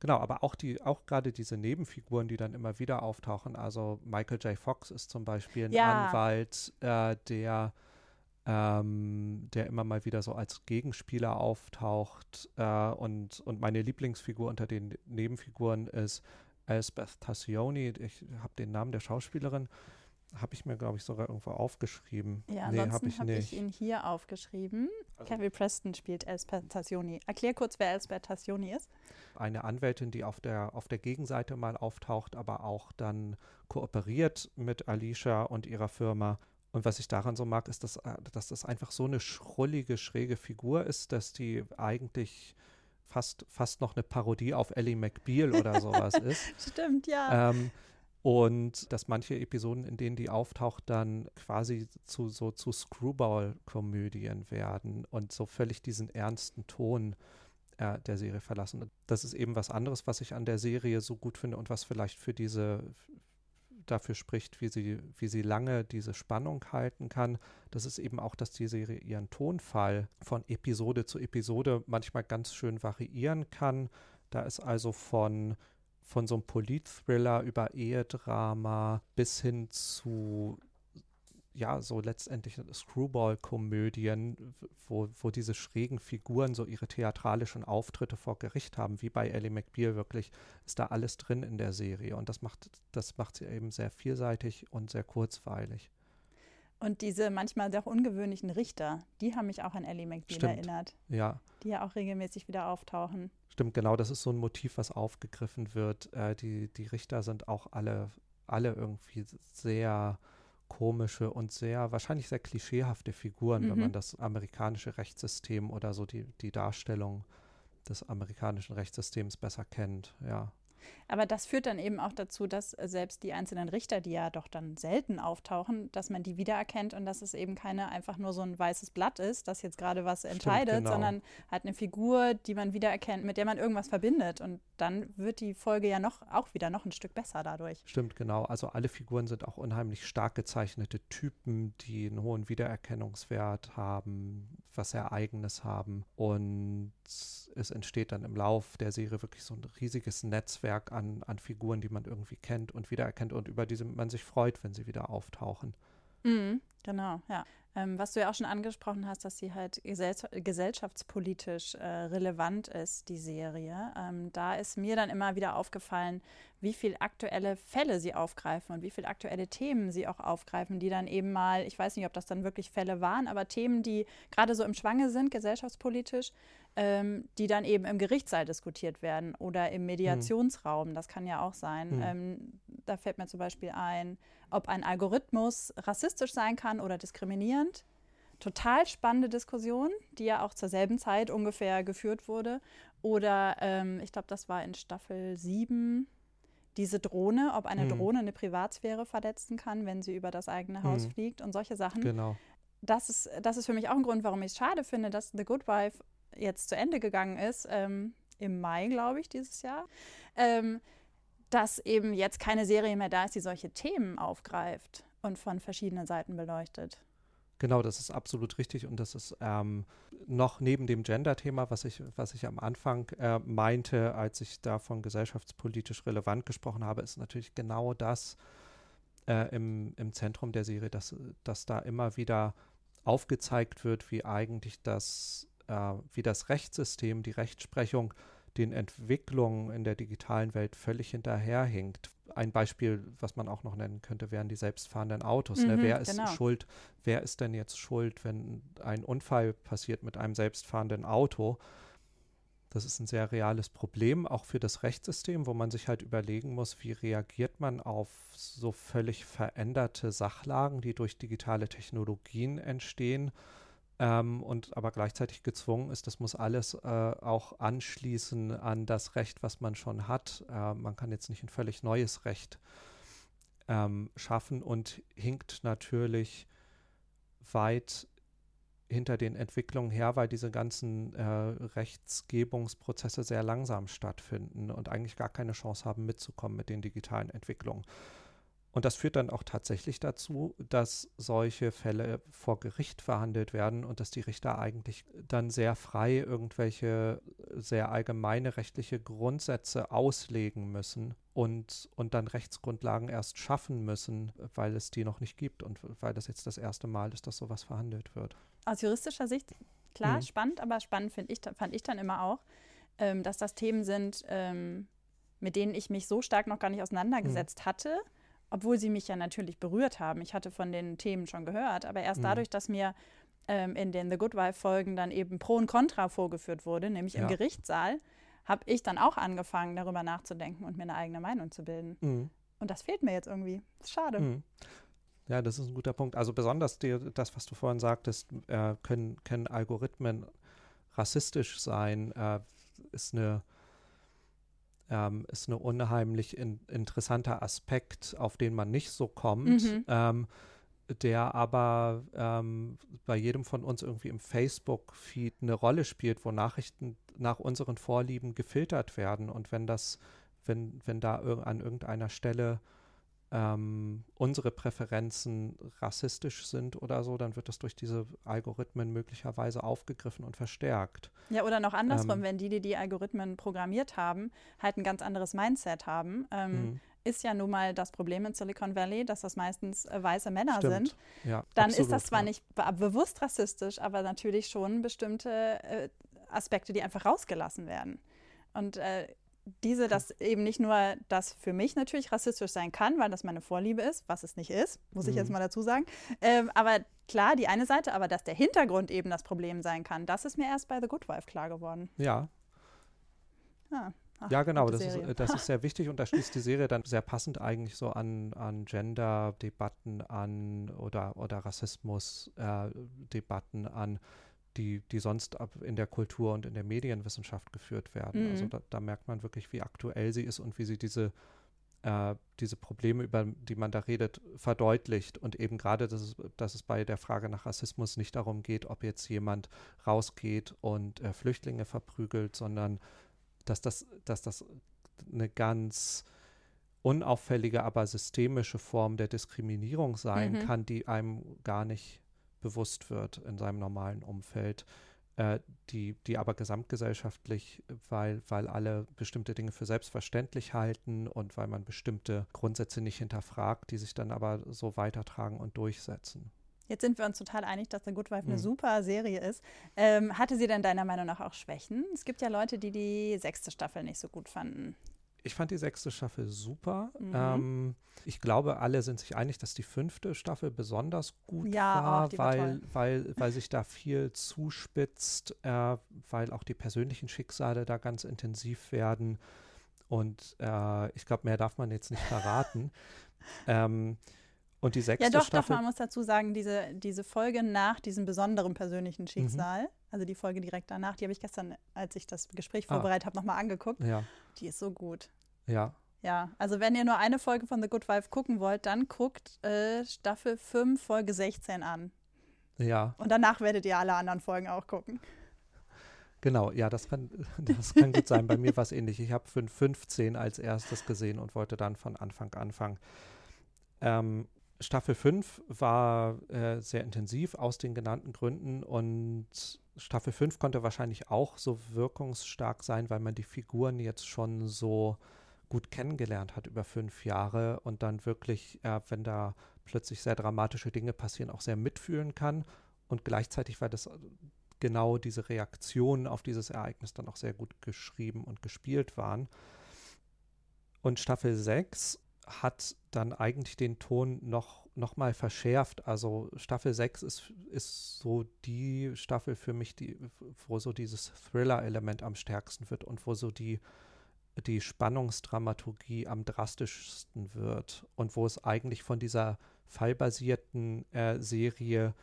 genau, aber auch die, auch gerade diese Nebenfiguren, die dann immer wieder auftauchen. Also Michael J. Fox ist zum Beispiel ein ja. Anwalt, äh, der ähm, der immer mal wieder so als Gegenspieler auftaucht. Äh, und, und meine Lieblingsfigur unter den Nebenfiguren ist Elspeth Tassioni. Ich habe den Namen der Schauspielerin, habe ich mir, glaube ich, sogar irgendwo aufgeschrieben. Ja, nee, ansonsten habe ich, hab ich, ihn hier aufgeschrieben. Also, Kevin Preston spielt Elspeth Tassioni. Erklär kurz, wer Elspeth Tassioni ist. Eine Anwältin, die auf der, auf der Gegenseite mal auftaucht, aber auch dann kooperiert mit Alicia und ihrer Firma und was ich daran so mag, ist, dass, äh, dass das einfach so eine schrullige, schräge Figur ist, dass die eigentlich fast, fast noch eine Parodie auf Ellie McBeal oder sowas ist. Stimmt, ja. Ähm, und dass manche Episoden, in denen die auftaucht, dann quasi zu so zu Screwball-Komödien werden und so völlig diesen ernsten Ton äh, der Serie verlassen. Das ist eben was anderes, was ich an der Serie so gut finde und was vielleicht für diese dafür spricht, wie sie, wie sie lange diese Spannung halten kann. Das ist eben auch, dass die Serie ihren Tonfall von Episode zu Episode manchmal ganz schön variieren kann. Da ist also von, von so einem Polit-Thriller über Ehedrama bis hin zu ja, so letztendlich Screwball-Komödien, wo, wo diese schrägen Figuren so ihre theatralischen Auftritte vor Gericht haben, wie bei Ellie McBeal wirklich, ist da alles drin in der Serie. Und das macht, das macht sie eben sehr vielseitig und sehr kurzweilig. Und diese manchmal sehr ungewöhnlichen Richter, die haben mich auch an Ellie McBeal Stimmt. erinnert. Ja. Die ja auch regelmäßig wieder auftauchen. Stimmt, genau, das ist so ein Motiv, was aufgegriffen wird. Äh, die, die Richter sind auch alle, alle irgendwie sehr komische und sehr, wahrscheinlich sehr klischeehafte Figuren, mhm. wenn man das amerikanische Rechtssystem oder so die, die Darstellung des amerikanischen Rechtssystems besser kennt, ja. Aber das führt dann eben auch dazu, dass selbst die einzelnen Richter, die ja doch dann selten auftauchen, dass man die wiedererkennt und dass es eben keine einfach nur so ein weißes Blatt ist, das jetzt gerade was entscheidet, Stimmt, genau. sondern halt eine Figur, die man wiedererkennt, mit der man irgendwas verbindet. Und dann wird die Folge ja noch auch wieder noch ein Stück besser dadurch. Stimmt, genau. Also alle Figuren sind auch unheimlich stark gezeichnete Typen, die einen hohen Wiedererkennungswert haben, was sehr Eigenes haben. Und es entsteht dann im Lauf der Serie wirklich so ein riesiges Netzwerk an, an Figuren, die man irgendwie kennt und wiedererkennt und über die man sich freut, wenn sie wieder auftauchen. Mhm, genau, ja. Ähm, was du ja auch schon angesprochen hast, dass sie halt gesell gesellschaftspolitisch äh, relevant ist, die Serie. Ähm, da ist mir dann immer wieder aufgefallen, wie viele aktuelle Fälle sie aufgreifen und wie viele aktuelle Themen sie auch aufgreifen, die dann eben mal, ich weiß nicht, ob das dann wirklich Fälle waren, aber Themen, die gerade so im Schwange sind, gesellschaftspolitisch, ähm, die dann eben im Gerichtssaal diskutiert werden oder im Mediationsraum. Das kann ja auch sein. Mhm. Ähm, da fällt mir zum Beispiel ein, ob ein Algorithmus rassistisch sein kann oder diskriminierend. Total spannende Diskussion, die ja auch zur selben Zeit ungefähr geführt wurde. Oder ähm, ich glaube, das war in Staffel 7, diese Drohne, ob eine mhm. Drohne eine Privatsphäre verletzen kann, wenn sie über das eigene Haus mhm. fliegt und solche Sachen. Genau. Das ist, das ist für mich auch ein Grund, warum ich es schade finde, dass The Good Wife jetzt zu Ende gegangen ist, ähm, im Mai, glaube ich, dieses Jahr. Ähm, dass eben jetzt keine Serie mehr da ist, die solche Themen aufgreift und von verschiedenen Seiten beleuchtet. Genau, das ist absolut richtig und das ist ähm, noch neben dem Gender-Thema, was ich, was ich am Anfang äh, meinte, als ich davon gesellschaftspolitisch relevant gesprochen habe, ist natürlich genau das äh, im, im Zentrum der Serie, dass, dass da immer wieder aufgezeigt wird, wie eigentlich das, äh, wie das Rechtssystem, die Rechtsprechung den Entwicklungen in der digitalen Welt völlig hinterherhinkt. Ein Beispiel, was man auch noch nennen könnte, wären die selbstfahrenden Autos. Ne? Mhm, ne? Wer ist genau. schuld? Wer ist denn jetzt schuld, wenn ein Unfall passiert mit einem selbstfahrenden Auto? Das ist ein sehr reales Problem, auch für das Rechtssystem, wo man sich halt überlegen muss, wie reagiert man auf so völlig veränderte Sachlagen, die durch digitale Technologien entstehen ähm, und aber gleichzeitig gezwungen ist, das muss alles äh, auch anschließen an das Recht, was man schon hat. Äh, man kann jetzt nicht ein völlig neues Recht ähm, schaffen und hinkt natürlich weit hinter den Entwicklungen her, weil diese ganzen äh, Rechtsgebungsprozesse sehr langsam stattfinden und eigentlich gar keine Chance haben, mitzukommen mit den digitalen Entwicklungen. Und das führt dann auch tatsächlich dazu, dass solche Fälle vor Gericht verhandelt werden und dass die Richter eigentlich dann sehr frei irgendwelche sehr allgemeine rechtliche Grundsätze auslegen müssen und, und dann Rechtsgrundlagen erst schaffen müssen, weil es die noch nicht gibt und weil das jetzt das erste Mal ist, dass sowas verhandelt wird. Aus juristischer Sicht, klar, mhm. spannend, aber spannend ich, fand ich dann immer auch, ähm, dass das Themen sind, ähm, mit denen ich mich so stark noch gar nicht auseinandergesetzt mhm. hatte obwohl sie mich ja natürlich berührt haben. Ich hatte von den Themen schon gehört, aber erst mhm. dadurch, dass mir ähm, in den The Good Wife-Folgen dann eben Pro und Contra vorgeführt wurde, nämlich ja. im Gerichtssaal, habe ich dann auch angefangen, darüber nachzudenken und mir eine eigene Meinung zu bilden. Mhm. Und das fehlt mir jetzt irgendwie. Ist schade. Mhm. Ja, das ist ein guter Punkt. Also besonders die, das, was du vorhin sagtest, äh, können, können Algorithmen rassistisch sein, äh, ist eine ähm, ist ein unheimlich in, interessanter Aspekt, auf den man nicht so kommt, mhm. ähm, der aber ähm, bei jedem von uns irgendwie im Facebook-Feed eine Rolle spielt, wo Nachrichten nach unseren Vorlieben gefiltert werden. Und wenn das, wenn, wenn da an irgendeiner Stelle ähm, unsere Präferenzen rassistisch sind oder so, dann wird das durch diese Algorithmen möglicherweise aufgegriffen und verstärkt. Ja, oder noch andersrum, ähm, wenn die, die die Algorithmen programmiert haben, halt ein ganz anderes Mindset haben. Ähm, mhm. ist ja nun mal das Problem in Silicon Valley, dass das meistens äh, weiße Männer Stimmt. sind. Ja, dann absolut, ist das zwar ja. nicht bewusst rassistisch, aber natürlich schon bestimmte äh, Aspekte, die einfach rausgelassen werden. Und äh, diese, dass eben nicht nur das für mich natürlich rassistisch sein kann, weil das meine Vorliebe ist, was es nicht ist, muss ich jetzt mhm. mal dazu sagen. Ähm, aber klar, die eine Seite, aber dass der Hintergrund eben das Problem sein kann, das ist mir erst bei The Good Wife klar geworden. Ja. Ah, ach, ja, genau, das ist, das ist sehr wichtig und da schließt die Serie dann sehr passend eigentlich so an, an Gender-Debatten an oder, oder Rassismus-Debatten äh, an die, die sonst in der Kultur und in der Medienwissenschaft geführt werden. Also mhm. Also da, da, merkt man wirklich, wie aktuell sie ist und wie sie diese, äh, diese Probleme, über die man da redet, verdeutlicht. Und eben gerade, dass es, dass es bei der Frage nach Rassismus nicht darum geht, ob jetzt jemand rausgeht und äh, Flüchtlinge verprügelt, sondern dass das, dass das eine ganz unauffällige, aber systemische Form der Diskriminierung sein mhm. kann, die einem gar nicht bewusst wird in seinem normalen Umfeld, äh, die, die aber gesamtgesellschaftlich, weil, weil alle bestimmte Dinge für selbstverständlich halten und weil man bestimmte Grundsätze nicht hinterfragt, die sich dann aber so weitertragen und durchsetzen. Jetzt sind wir uns total einig, dass The Good Wife eine mhm. super Serie ist. Ähm, hatte sie denn deiner Meinung nach auch Schwächen? Es gibt ja Leute, die die sechste Staffel nicht so gut fanden ich fand die sechste Staffel super. Mhm. Ähm, ich glaube, alle sind sich einig, dass die fünfte Staffel besonders gut ja, war, weil, war weil, weil sich da viel zuspitzt, äh, weil auch die persönlichen Schicksale da ganz intensiv werden. Und äh, ich glaube, mehr darf man jetzt nicht verraten. ähm, und die sechste Ja, doch, Staffel, doch, man muss dazu sagen, diese, diese Folge nach diesem besonderen persönlichen. Schicksal, mhm. also die Folge direkt danach, die habe ich gestern, als ich das Gespräch ah. vorbereitet ah. habe, nochmal angeguckt. Ja. Die ist so gut. Ja. Ja, also wenn ihr nur eine Folge von The Good Wife gucken wollt, dann guckt äh, Staffel 5, Folge 16 an. Ja. Und danach werdet ihr alle anderen Folgen auch gucken. Genau, ja, das kann, das kann gut sein. Bei mir war es ähnlich. Ich habe 5.15 als erstes gesehen und wollte dann von Anfang anfangen. Ähm, Staffel 5 war äh, sehr intensiv aus den genannten Gründen und Staffel 5 konnte wahrscheinlich auch so wirkungsstark sein, weil man die Figuren jetzt schon so gut kennengelernt hat über fünf Jahre und dann wirklich, äh, wenn da plötzlich sehr dramatische Dinge passieren, auch sehr mitfühlen kann und gleichzeitig, weil das genau diese Reaktionen auf dieses Ereignis dann auch sehr gut geschrieben und gespielt waren. Und Staffel 6 hat dann eigentlich den Ton noch nochmal verschärft. Also Staffel 6 ist, ist so die Staffel für mich, die, wo so dieses Thriller-Element am stärksten wird und wo so die, die Spannungsdramaturgie am drastischsten wird und wo es eigentlich von dieser fallbasierten äh, Serie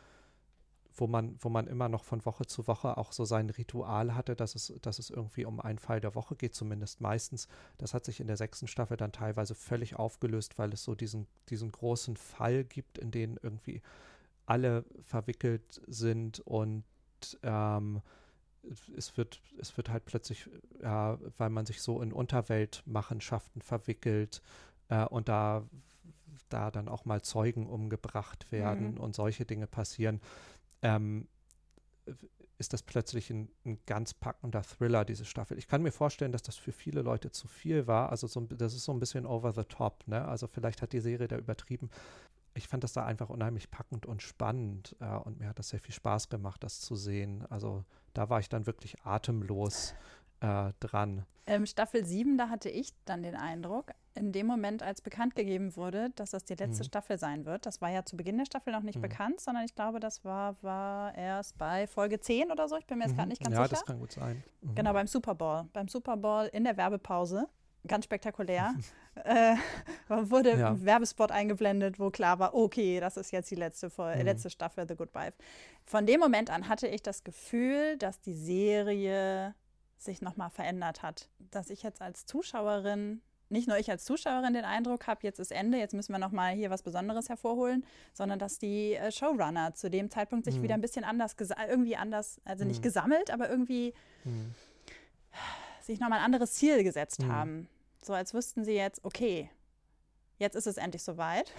wo man, wo man immer noch von Woche zu Woche auch so sein Ritual hatte, dass es, dass es irgendwie um einen Fall der Woche geht, zumindest meistens. Das hat sich in der sechsten Staffel dann teilweise völlig aufgelöst, weil es so diesen, diesen großen Fall gibt, in den irgendwie alle verwickelt sind und ähm, es wird, es wird halt plötzlich, ja, weil man sich so in Unterweltmachenschaften verwickelt äh, und da, da dann auch mal Zeugen umgebracht werden mhm. und solche Dinge passieren ähm, ist das plötzlich ein, ein, ganz packender Thriller, diese Staffel. Ich kann mir vorstellen, dass das für viele Leute zu viel war. Also so, das ist so ein bisschen over the top. Ne? Also vielleicht hat die Serie da übertrieben. Ich fand das da einfach unheimlich packend und spannend äh, und mir hat das sehr viel Spaß gemacht, das zu sehen. Also da war ich dann wirklich atemlos äh, dran. Ähm, Staffel 7, da hatte ich dann den Eindruck, in dem Moment, als bekannt gegeben wurde, dass das die letzte mhm. Staffel sein wird, das war ja zu Beginn der Staffel noch nicht mhm. bekannt, sondern ich glaube, das war, war erst bei Folge 10 oder so, ich bin mir jetzt mhm. gerade nicht ganz ja, sicher. Ja, das kann gut sein. Mhm. Genau, beim Super Bowl. Beim Super Bowl in der Werbepause, ganz spektakulär, äh, wurde ja. ein Werbespot eingeblendet, wo klar war, okay, das ist jetzt die letzte, mhm. letzte Staffel The Good Wife. Von dem Moment an hatte ich das Gefühl, dass die Serie sich nochmal verändert hat. Dass ich jetzt als Zuschauerin, nicht nur ich als Zuschauerin den Eindruck habe, jetzt ist Ende, jetzt müssen wir nochmal hier was Besonderes hervorholen, sondern dass die äh, Showrunner zu dem Zeitpunkt sich mhm. wieder ein bisschen anders, irgendwie anders, also nicht mhm. gesammelt, aber irgendwie mhm. sich nochmal ein anderes Ziel gesetzt mhm. haben. So als wüssten sie jetzt, okay, jetzt ist es endlich soweit.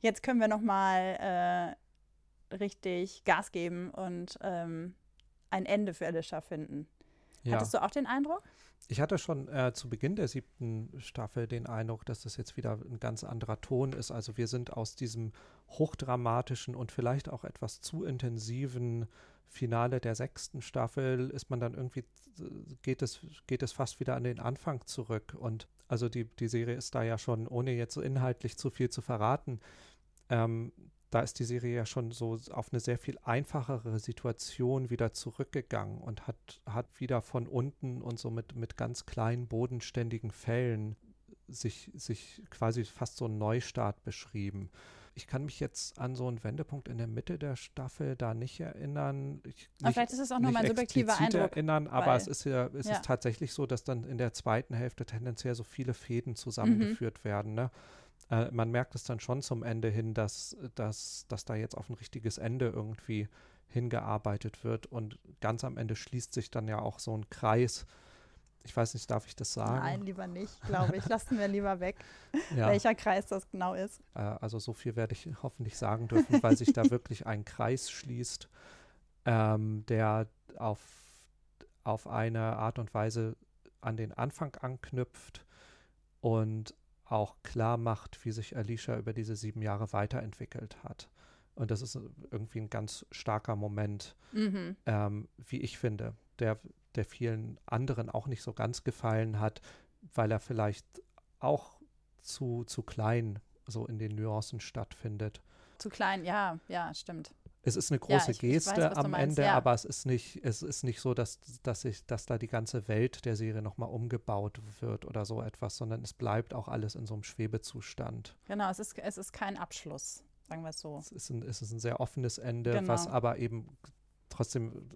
Jetzt können wir nochmal äh, richtig Gas geben und ähm, ein Ende für Alicia finden. Ja. Hattest du auch den Eindruck? Ich hatte schon äh, zu Beginn der siebten Staffel den Eindruck, dass das jetzt wieder ein ganz anderer Ton ist. Also wir sind aus diesem hochdramatischen und vielleicht auch etwas zu intensiven Finale der sechsten Staffel ist man dann irgendwie, geht es, geht es fast wieder an den Anfang zurück. Und also die, die Serie ist da ja schon, ohne jetzt so inhaltlich zu viel zu verraten, ähm, da ist die Serie ja schon so auf eine sehr viel einfachere Situation wieder zurückgegangen und hat, hat wieder von unten und so mit, mit ganz kleinen, bodenständigen Fällen sich, sich quasi fast so einen Neustart beschrieben. Ich kann mich jetzt an so einen Wendepunkt in der Mitte der Staffel da nicht erinnern. Ich, aber vielleicht ist es auch nur mein subjektiver Eindruck. erinnern, aber es ist ja, es ja. ist tatsächlich so, dass dann in der zweiten Hälfte tendenziell so viele Fäden zusammengeführt mhm. werden. Ne? Äh, man merkt es dann schon zum Ende hin, dass, dass, dass da jetzt auf ein richtiges Ende irgendwie hingearbeitet wird und ganz am Ende schließt sich dann ja auch so ein Kreis. Ich weiß nicht, darf ich das sagen? Nein, lieber nicht, glaube ich. Lassen wir lieber weg, ja. welcher Kreis das genau ist. Äh, also so viel werde ich hoffentlich sagen dürfen, weil sich da wirklich ein Kreis schließt, ähm, der auf, auf eine Art und Weise an den Anfang anknüpft und auch klar macht, wie sich Alicia über diese sieben Jahre weiterentwickelt hat. Und das ist irgendwie ein ganz starker Moment, mhm. ähm, wie ich finde, der, der vielen anderen auch nicht so ganz gefallen hat, weil er vielleicht auch zu, zu klein so in den Nuancen stattfindet. Zu klein, ja, ja, stimmt. Es ist eine große ja, ich, Geste ich weiß, am Ende, ja. aber es ist nicht, es ist nicht so, dass, dass, ich, dass da die ganze Welt der Serie nochmal umgebaut wird oder so etwas, sondern es bleibt auch alles in so einem Schwebezustand. Genau, es ist, es ist kein Abschluss, sagen wir es so. Es ist ein, es ist ein sehr offenes Ende, genau. was aber eben trotzdem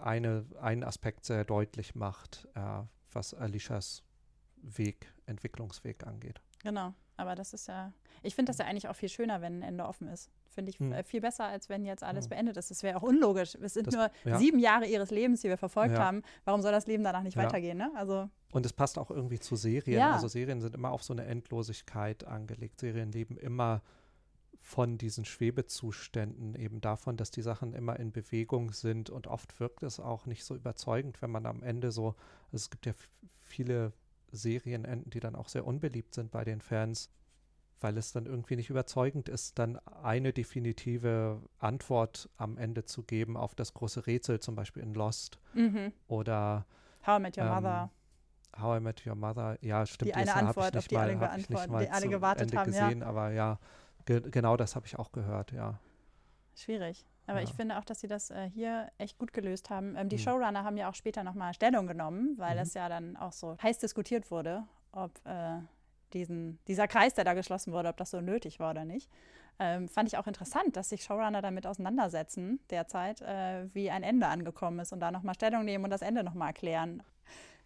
eine, einen Aspekt sehr deutlich macht, äh, was Alishas Weg, Entwicklungsweg angeht. Genau, aber das ist ja, ich finde das ja eigentlich auch viel schöner, wenn ein Ende offen ist. Finde ich hm. viel besser, als wenn jetzt alles hm. beendet ist. Das wäre auch unlogisch. Es sind das, nur ja. sieben Jahre ihres Lebens, die wir verfolgt ja. haben. Warum soll das Leben danach nicht ja. weitergehen? Ne? Also und es passt auch irgendwie zu Serien. Also Serien sind immer auf so eine Endlosigkeit angelegt. Serien leben immer von diesen Schwebezuständen, eben davon, dass die Sachen immer in Bewegung sind. Und oft wirkt es auch nicht so überzeugend, wenn man am Ende so, also es gibt ja viele Serienenden, die dann auch sehr unbeliebt sind bei den Fans, weil es dann irgendwie nicht überzeugend ist, dann eine definitive Antwort am Ende zu geben auf das große Rätsel, zum Beispiel in Lost mhm. oder How I Met Your ähm, Mother. How I Met Your Mother, ja, stimmt. Die eine Antwort, auf die mal, alle, geantwortet, die alle gewartet Ende haben, gesehen, ja. aber ja, Ge genau das habe ich auch gehört, ja. Schwierig. Aber Ja. ich finde auch, dass sie das äh, hier echt gut gelöst haben. Ähm, die Mhm. Showrunner haben ja auch später nochmal Stellung genommen, weil Mhm. es ja dann auch so heiß diskutiert wurde, ob äh, diesen, dieser Kreis, der da geschlossen wurde, ob das so nötig war oder nicht. Ähm, fand ich auch interessant, dass sich Showrunner damit auseinandersetzen derzeit, äh, wie ein Ende angekommen ist und da nochmal Stellung nehmen und das Ende nochmal erklären.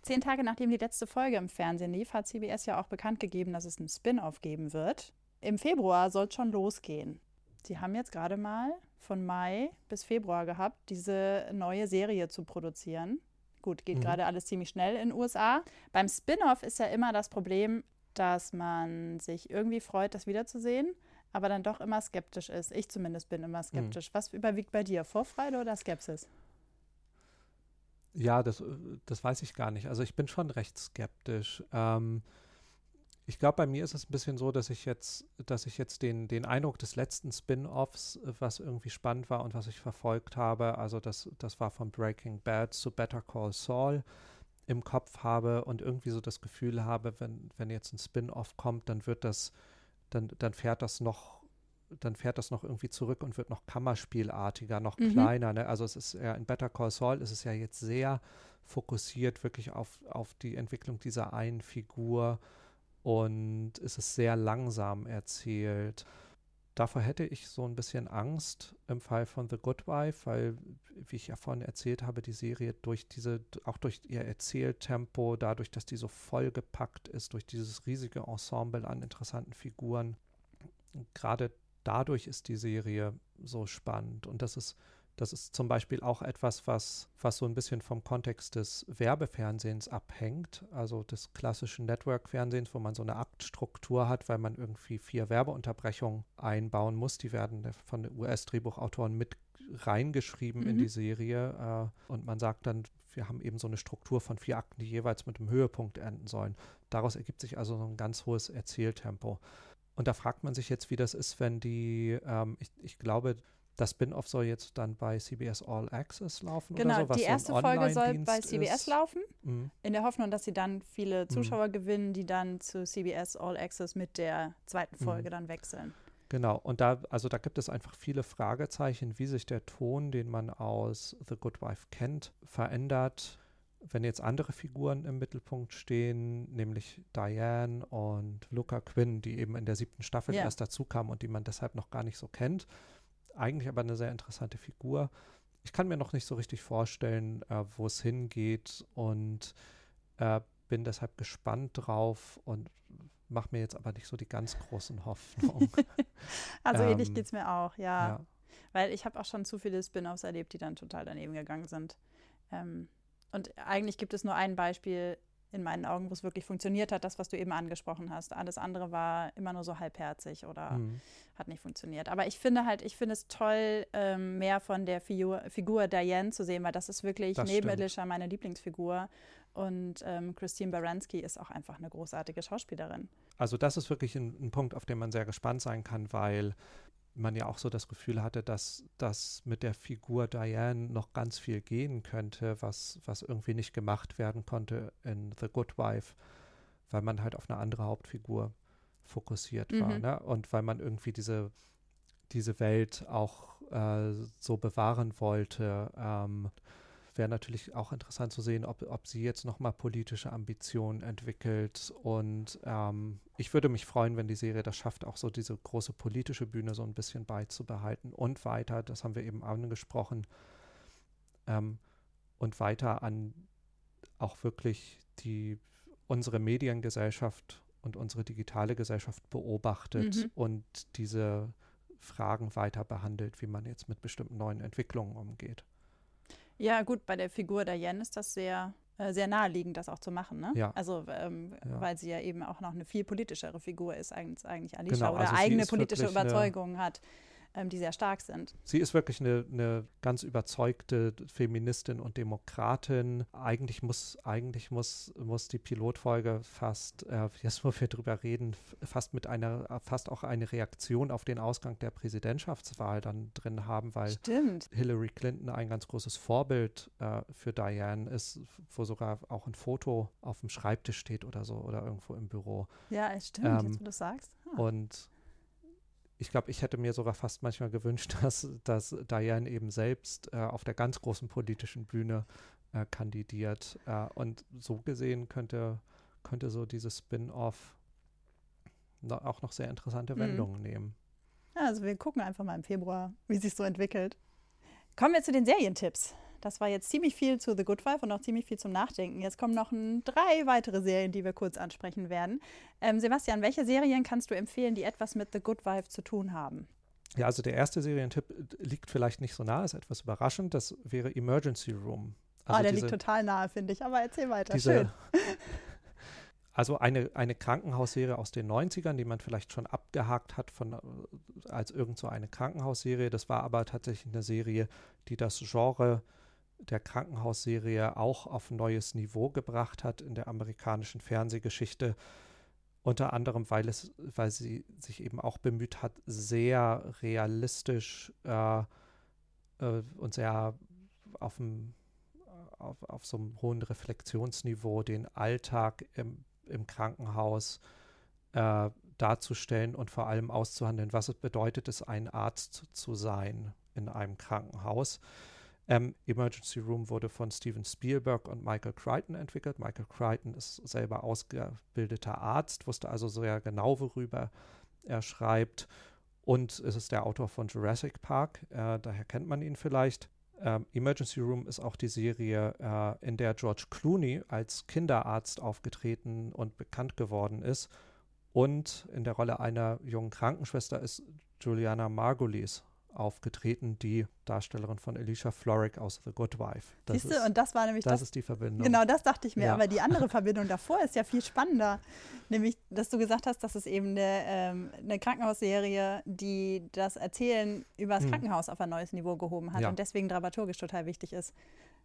Zehn Tage nachdem die letzte Folge im Fernsehen lief, hat CBS ja auch bekannt gegeben, dass es einen Spin-off geben wird. Im Februar soll es schon losgehen. Sie haben jetzt gerade mal von Mai bis Februar gehabt, diese neue Serie zu produzieren. Gut, geht Mhm. gerade alles ziemlich schnell in den USA. Beim Spin-off ist ja immer das Problem, dass man sich irgendwie freut, das wiederzusehen, aber dann doch immer skeptisch ist. Ich zumindest bin immer skeptisch. Was überwiegt bei dir? Vorfreude oder Skepsis? Ja, das, äh, das weiß ich gar nicht. Also ich bin schon recht skeptisch. Ähm, ich glaube, bei mir ist es ein bisschen so, dass ich jetzt, dass ich jetzt den, den Eindruck des letzten Spin-offs, äh, was irgendwie spannend war und was ich verfolgt habe, also das, das war von Breaking Bad zu Better Call Saul, im Kopf habe und irgendwie so das Gefühl habe, wenn, wenn jetzt ein Spin-off kommt, dann wird das, dann, dann fährt das noch, dann fährt das noch irgendwie zurück und wird noch Kammerspielartiger, noch Mhm. kleiner. Ne? Also es ist ja in Better Call Saul ist es ja jetzt sehr fokussiert wirklich auf, auf die Entwicklung dieser einen Figur und es ist sehr langsam erzählt. Davor hätte ich so ein bisschen Angst im Fall von The Good Wife, weil, wie ich ja vorhin erzählt habe, die Serie durch diese, auch durch ihr Erzähltempo, dadurch, dass die so vollgepackt ist, durch dieses riesige Ensemble an interessanten Figuren, gerade dadurch ist die Serie so spannend. Und das ist, das ist zum Beispiel auch etwas, was, was so ein bisschen vom Kontext des Werbefernsehens abhängt, also des klassischen Network-Fernsehens, wo man so eine Aktstruktur hat, weil man irgendwie vier Werbeunterbrechungen einbauen muss. Die werden von den US-Drehbuchautoren mit reingeschrieben in Mhm. die Serie. Äh, und man sagt dann, wir haben eben so eine Struktur von vier Akten, die jeweils mit einem Höhepunkt enden sollen. Daraus ergibt sich also so ein ganz hohes Erzähltempo. Und da fragt man sich jetzt, wie das ist, wenn die, ähm, ich, ich glaube, das Spin-off soll jetzt dann bei CBS All Access laufen Genau, oder so, was die so erste Folge soll bei CBS ist. laufen, Mhm. in der Hoffnung, dass sie dann viele Zuschauer gewinnen, die dann zu CBS All Access mit der zweiten Mhm. Folge dann wechseln. Genau, und da, also da gibt es einfach viele Fragezeichen, wie sich der Ton, den man aus The Good Wife kennt, verändert. Wenn jetzt andere Figuren im Mittelpunkt stehen, nämlich Diane und Luca Quinn, die eben in der siebten Staffel Ja. erst dazu kamen und die man deshalb noch gar nicht so kennt. Eigentlich aber eine sehr interessante Figur. Ich kann mir noch nicht so richtig vorstellen, äh, wo es hingeht und äh, bin deshalb gespannt drauf und mache mir jetzt aber nicht so die ganz großen Hoffnungen. Also ähnlich Ähm, geht es mir auch, ja. ja. Weil ich habe auch schon zu viele Spin-offs erlebt, die dann total daneben gegangen sind. Ähm, und eigentlich gibt es nur ein Beispiel in meinen Augen, wo es wirklich funktioniert hat, das, was du eben angesprochen hast. Alles andere war immer nur so halbherzig oder Mhm. hat nicht funktioniert. Aber ich finde halt, ich finde es toll, ähm, mehr von der Figur, Figur Diane zu sehen, weil das ist wirklich Das neben. Alicia meine Lieblingsfigur. Und ähm, Christine Baranski ist auch einfach eine großartige Schauspielerin. Also das ist wirklich ein, ein Punkt, auf den man sehr gespannt sein kann, weil man ja auch so das Gefühl hatte, dass das mit der Figur Diane noch ganz viel gehen könnte, was, was irgendwie nicht gemacht werden konnte in The Good Wife, weil man halt auf eine andere Hauptfigur fokussiert war. Mhm. Ne? Und weil man irgendwie diese, diese Welt auch äh, so bewahren wollte. Ähm, Wäre natürlich auch interessant zu sehen, ob, ob sie jetzt nochmal politische Ambitionen entwickelt. Und ähm, ich würde mich freuen, wenn die Serie das schafft, auch so diese große politische Bühne so ein bisschen beizubehalten und weiter, das haben wir eben angesprochen, ähm, und weiter an auch wirklich die unsere Mediengesellschaft und unsere digitale Gesellschaft beobachtet Mhm. und diese Fragen weiter behandelt, wie man jetzt mit bestimmten neuen Entwicklungen umgeht. Ja, gut, bei der Figur Diane ist das sehr, äh, sehr naheliegend, das auch zu machen. Ne? Ja. Also, ähm, Ja. weil sie ja eben auch noch eine viel politischere Figur ist, als eigentlich Alicia, Genau, oder also eigene politische Überzeugungen hat, ähm, die sehr stark sind. Sie ist wirklich eine, eine ganz überzeugte Feministin und Demokratin. Eigentlich muss, eigentlich muss, muss die Pilotfolge fast, äh, jetzt wo wir drüber reden, fast mit einer, fast auch eine Reaktion auf den Ausgang der Präsidentschaftswahl dann drin haben, weil Stimmt. Hillary Clinton ein ganz großes Vorbild äh, für Diane ist, wo sogar auch ein Foto auf dem Schreibtisch steht oder so oder irgendwo im Büro. Ja, es stimmt, Ähm, jetzt wo du sagst. Ah. Und ich glaube, ich hätte mir sogar fast manchmal gewünscht, dass, dass Diane eben selbst äh, auf der ganz großen politischen Bühne äh, kandidiert. Äh, und so gesehen könnte, könnte so dieses Spin-off no, auch noch sehr interessante mhm. Wendungen nehmen. Ja, also wir gucken einfach mal im Februar, wie sich so entwickelt. Kommen wir zu den Serientipps. Das war jetzt ziemlich viel zu The Good Wife und auch ziemlich viel zum Nachdenken. Jetzt kommen noch drei weitere Serien, die wir kurz ansprechen werden. Ähm, Sebastian, welche Serien kannst du empfehlen, die etwas mit The Good Wife zu tun haben? Ja, also der erste Serientipp liegt vielleicht nicht so nah, ist etwas überraschend. Das wäre Emergency Room. Also oh, der diese, liegt total nahe, finde ich. Aber erzähl weiter. Diese, Schön. Also eine, eine Krankenhausserie aus den 90ern, die man vielleicht schon abgehakt hat von, als irgend so eine Krankenhausserie. Das war aber tatsächlich eine Serie, die das Genre der Krankenhausserie auch auf neues Niveau gebracht hat in der amerikanischen Fernsehgeschichte. Unter anderem, weil es, weil sie sich eben auch bemüht hat, sehr realistisch äh, äh, und sehr auf, dem, auf, auf so einem hohen Reflexionsniveau den Alltag im, im Krankenhaus äh, darzustellen und vor allem auszuhandeln, was es bedeutet, es ein Arzt zu sein in einem Krankenhaus. Ähm, Emergency Room wurde von Steven Spielberg und Michael Crichton entwickelt. Michael Crichton ist selber ausgebildeter Arzt, wusste also sehr genau, worüber er schreibt. Und es ist der Autor von Jurassic Park, äh, daher kennt man ihn vielleicht. Ähm, Emergency Room ist auch die Serie, äh, in der George Clooney als Kinderarzt aufgetreten und bekannt geworden ist. Und in der Rolle einer jungen Krankenschwester ist Juliana Margulies aufgetreten, die Darstellerin von Alicia Florrick aus The Good Wife. Das Siehst du, und das war nämlich das, das ist die Verbindung. Genau, das dachte ich mir. Ja. Aber die andere Verbindung davor ist ja viel spannender. Nämlich, dass du gesagt hast, dass es eben eine, ähm, eine Krankenhausserie, die das Erzählen über das hm. Krankenhaus auf ein neues Niveau gehoben hat ja. und deswegen dramaturgisch total wichtig ist.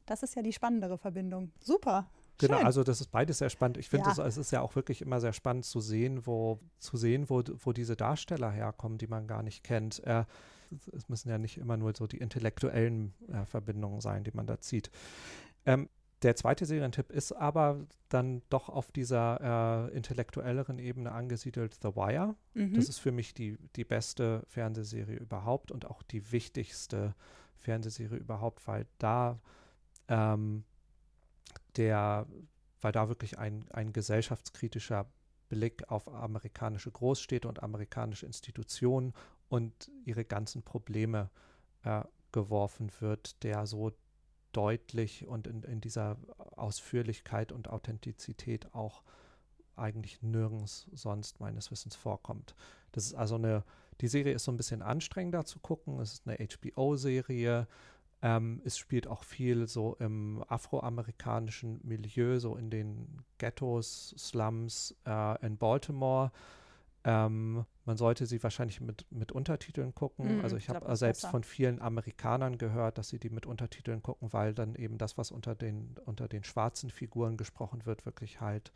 Das ist ja die spannendere Verbindung. Super. Genau, also das ist beides sehr spannend. Ich finde, ja. es ist ja auch wirklich immer sehr spannend zu sehen, wo, zu sehen, wo, wo diese Darsteller herkommen, die man gar nicht kennt. Äh, es müssen ja nicht immer nur so die intellektuellen äh, Verbindungen sein, die man da zieht. Ähm, der zweite Serientipp ist aber dann doch auf dieser äh, intellektuelleren Ebene angesiedelt The Wire. Mhm. Das ist für mich die, die beste Fernsehserie überhaupt und auch die wichtigste Fernsehserie überhaupt, weil da ähm, der, weil da wirklich ein, ein gesellschaftskritischer Blick auf amerikanische Großstädte und amerikanische Institutionen und ihre ganzen Probleme äh, geworfen wird, der so deutlich und in, in, dieser Ausführlichkeit und Authentizität auch eigentlich nirgends sonst meines Wissens vorkommt. Das ist also eine, die Serie ist so ein bisschen anstrengender zu gucken. Es ist eine HBO-Serie. Ähm, es spielt auch viel so im afroamerikanischen Milieu, so in den Ghettos, Slums äh, in Baltimore. Ähm, man sollte sie wahrscheinlich mit, mit Untertiteln gucken. Mm, also ich, habe selbst besser. von vielen Amerikanern gehört, dass sie die mit Untertiteln gucken, weil dann eben das, was unter den, unter den schwarzen Figuren gesprochen wird, wirklich halt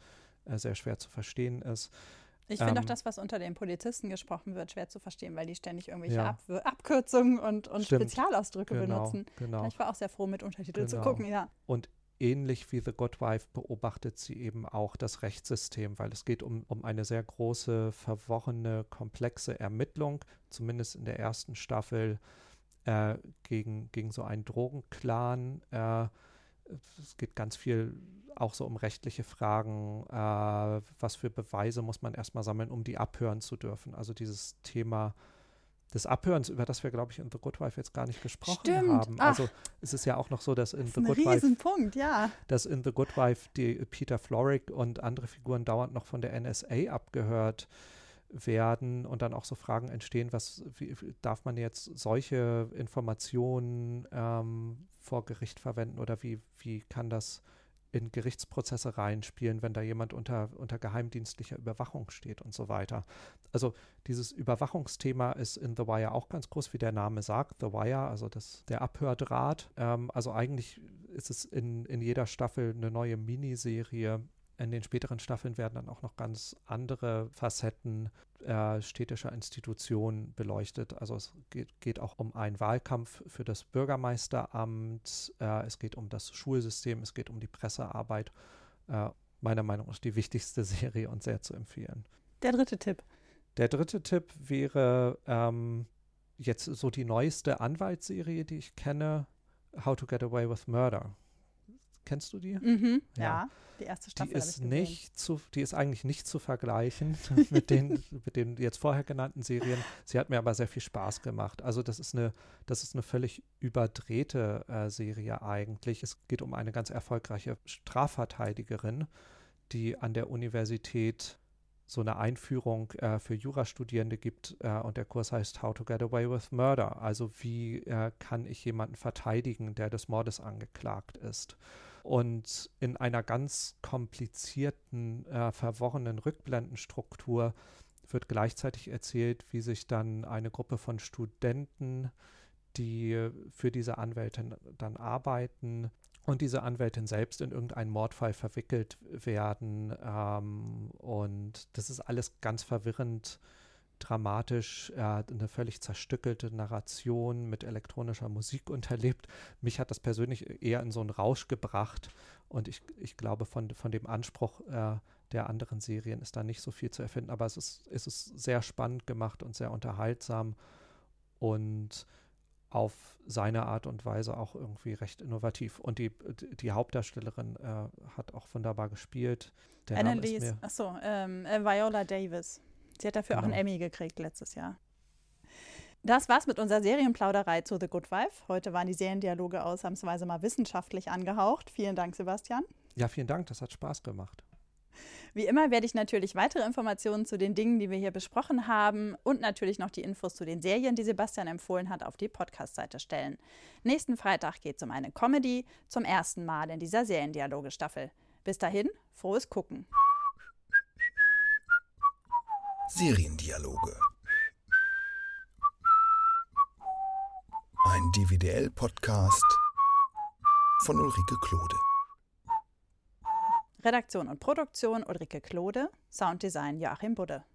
äh, sehr schwer zu verstehen ist. Ich finde ähm, auch das, was unter den Polizisten gesprochen wird, schwer zu verstehen, weil die ständig irgendwelche ja. Ab Abkürzungen und, und Spezialausdrücke genau, benutzen. Genau. Ich war auch sehr froh, mit Untertiteln genau. zu gucken, ja. Und ähnlich wie The Good Wife beobachtet sie eben auch das Rechtssystem, weil es geht um, um eine sehr große, verworrene, komplexe Ermittlung, zumindest in der ersten Staffel, äh, gegen, gegen so einen Drogenclan. Äh, es geht ganz viel auch so um rechtliche Fragen. Äh, was für Beweise muss man erstmal sammeln, um die abhören zu dürfen? Also dieses Thema des Abhörens, über das wir, glaube ich, in The Good Wife jetzt gar nicht gesprochen Stimmt. haben. Ach, also es ist ja auch noch so, dass in das The Good Wife, ja. dass in The Good Wife die Peter Florrick und andere Figuren dauernd noch von der NSA abgehört werden und dann auch so Fragen entstehen, was wie, darf man jetzt solche Informationen ähm, vor Gericht verwenden oder wie, wie kann das in Gerichtsprozesse reinspielen, wenn da jemand unter, unter geheimdienstlicher Überwachung steht und so weiter. Also dieses Überwachungsthema ist in The Wire auch ganz groß, wie der Name sagt, The Wire, also das, der Abhördraht. Ähm, also eigentlich ist es in, in jeder Staffel eine neue Miniserie in den späteren Staffeln werden dann auch noch ganz andere Facetten äh, städtischer Institutionen beleuchtet. Also es geht, geht, auch um einen Wahlkampf für das Bürgermeisteramt, äh, es geht um das Schulsystem, es geht um die Pressearbeit. Äh, meiner Meinung nach die wichtigste Serie und sehr zu empfehlen. Der dritte Tipp. Der dritte Tipp wäre ähm, jetzt so die neueste Anwaltsserie, die ich kenne, How to Get Away with Murder. Kennst du die? Mhm, ja. ja. die erste Staffel. Die ist nicht zu, die ist eigentlich nicht zu vergleichen mit den, mit den jetzt vorher genannten Serien. Sie hat mir aber sehr viel Spaß gemacht. Also das ist eine, das ist eine völlig überdrehte äh, Serie eigentlich. Es geht um eine ganz erfolgreiche Strafverteidigerin, die an der Universität so eine Einführung äh, für Jurastudierende gibt äh, und der Kurs heißt How to Get Away with Murder. Also wie äh, kann ich jemanden verteidigen, der des Mordes angeklagt ist. Und in einer ganz komplizierten, äh, verworrenen Rückblendenstruktur wird gleichzeitig erzählt, wie sich dann eine Gruppe von Studenten, die für diese Anwältin dann arbeiten, und diese Anwältin selbst in irgendeinen Mordfall verwickelt werden. Ähm, und das ist alles ganz verwirrend, dramatisch, äh, eine völlig zerstückelte Narration mit elektronischer Musik unterlebt. Mich hat das persönlich eher in so einen Rausch gebracht und ich, ich glaube, von, von dem Anspruch äh, der anderen Serien ist da nicht so viel zu erfinden, aber es ist, es ist sehr spannend gemacht und sehr unterhaltsam und auf seine Art und Weise auch irgendwie recht innovativ. Und die, die Hauptdarstellerin äh, hat auch wunderbar gespielt. Der Annalise, achso, ähm, äh, Viola Davis. Sie hat dafür genau. auch einen Emmy gekriegt letztes Jahr. Das war's mit unserer Serienplauderei zu The Good Wife. Heute waren die Seriendialoge ausnahmsweise mal wissenschaftlich angehaucht. Vielen Dank, Sebastian. Ja, vielen Dank. Das hat Spaß gemacht. Wie immer werde ich natürlich weitere Informationen zu den Dingen, die wir hier besprochen haben und natürlich noch die Infos zu den Serien, die Sebastian empfohlen hat, auf die Podcast-Seite stellen. Nächsten Freitag geht es um eine Comedy, zum ersten Mal in dieser Seriendialoge-Staffel. Bis dahin, frohes Gucken. Seriendialoge. Ein DVDL-Podcast von Ulrike Klode. Redaktion und Produktion Ulrike Klode, Sounddesign Joachim Budde.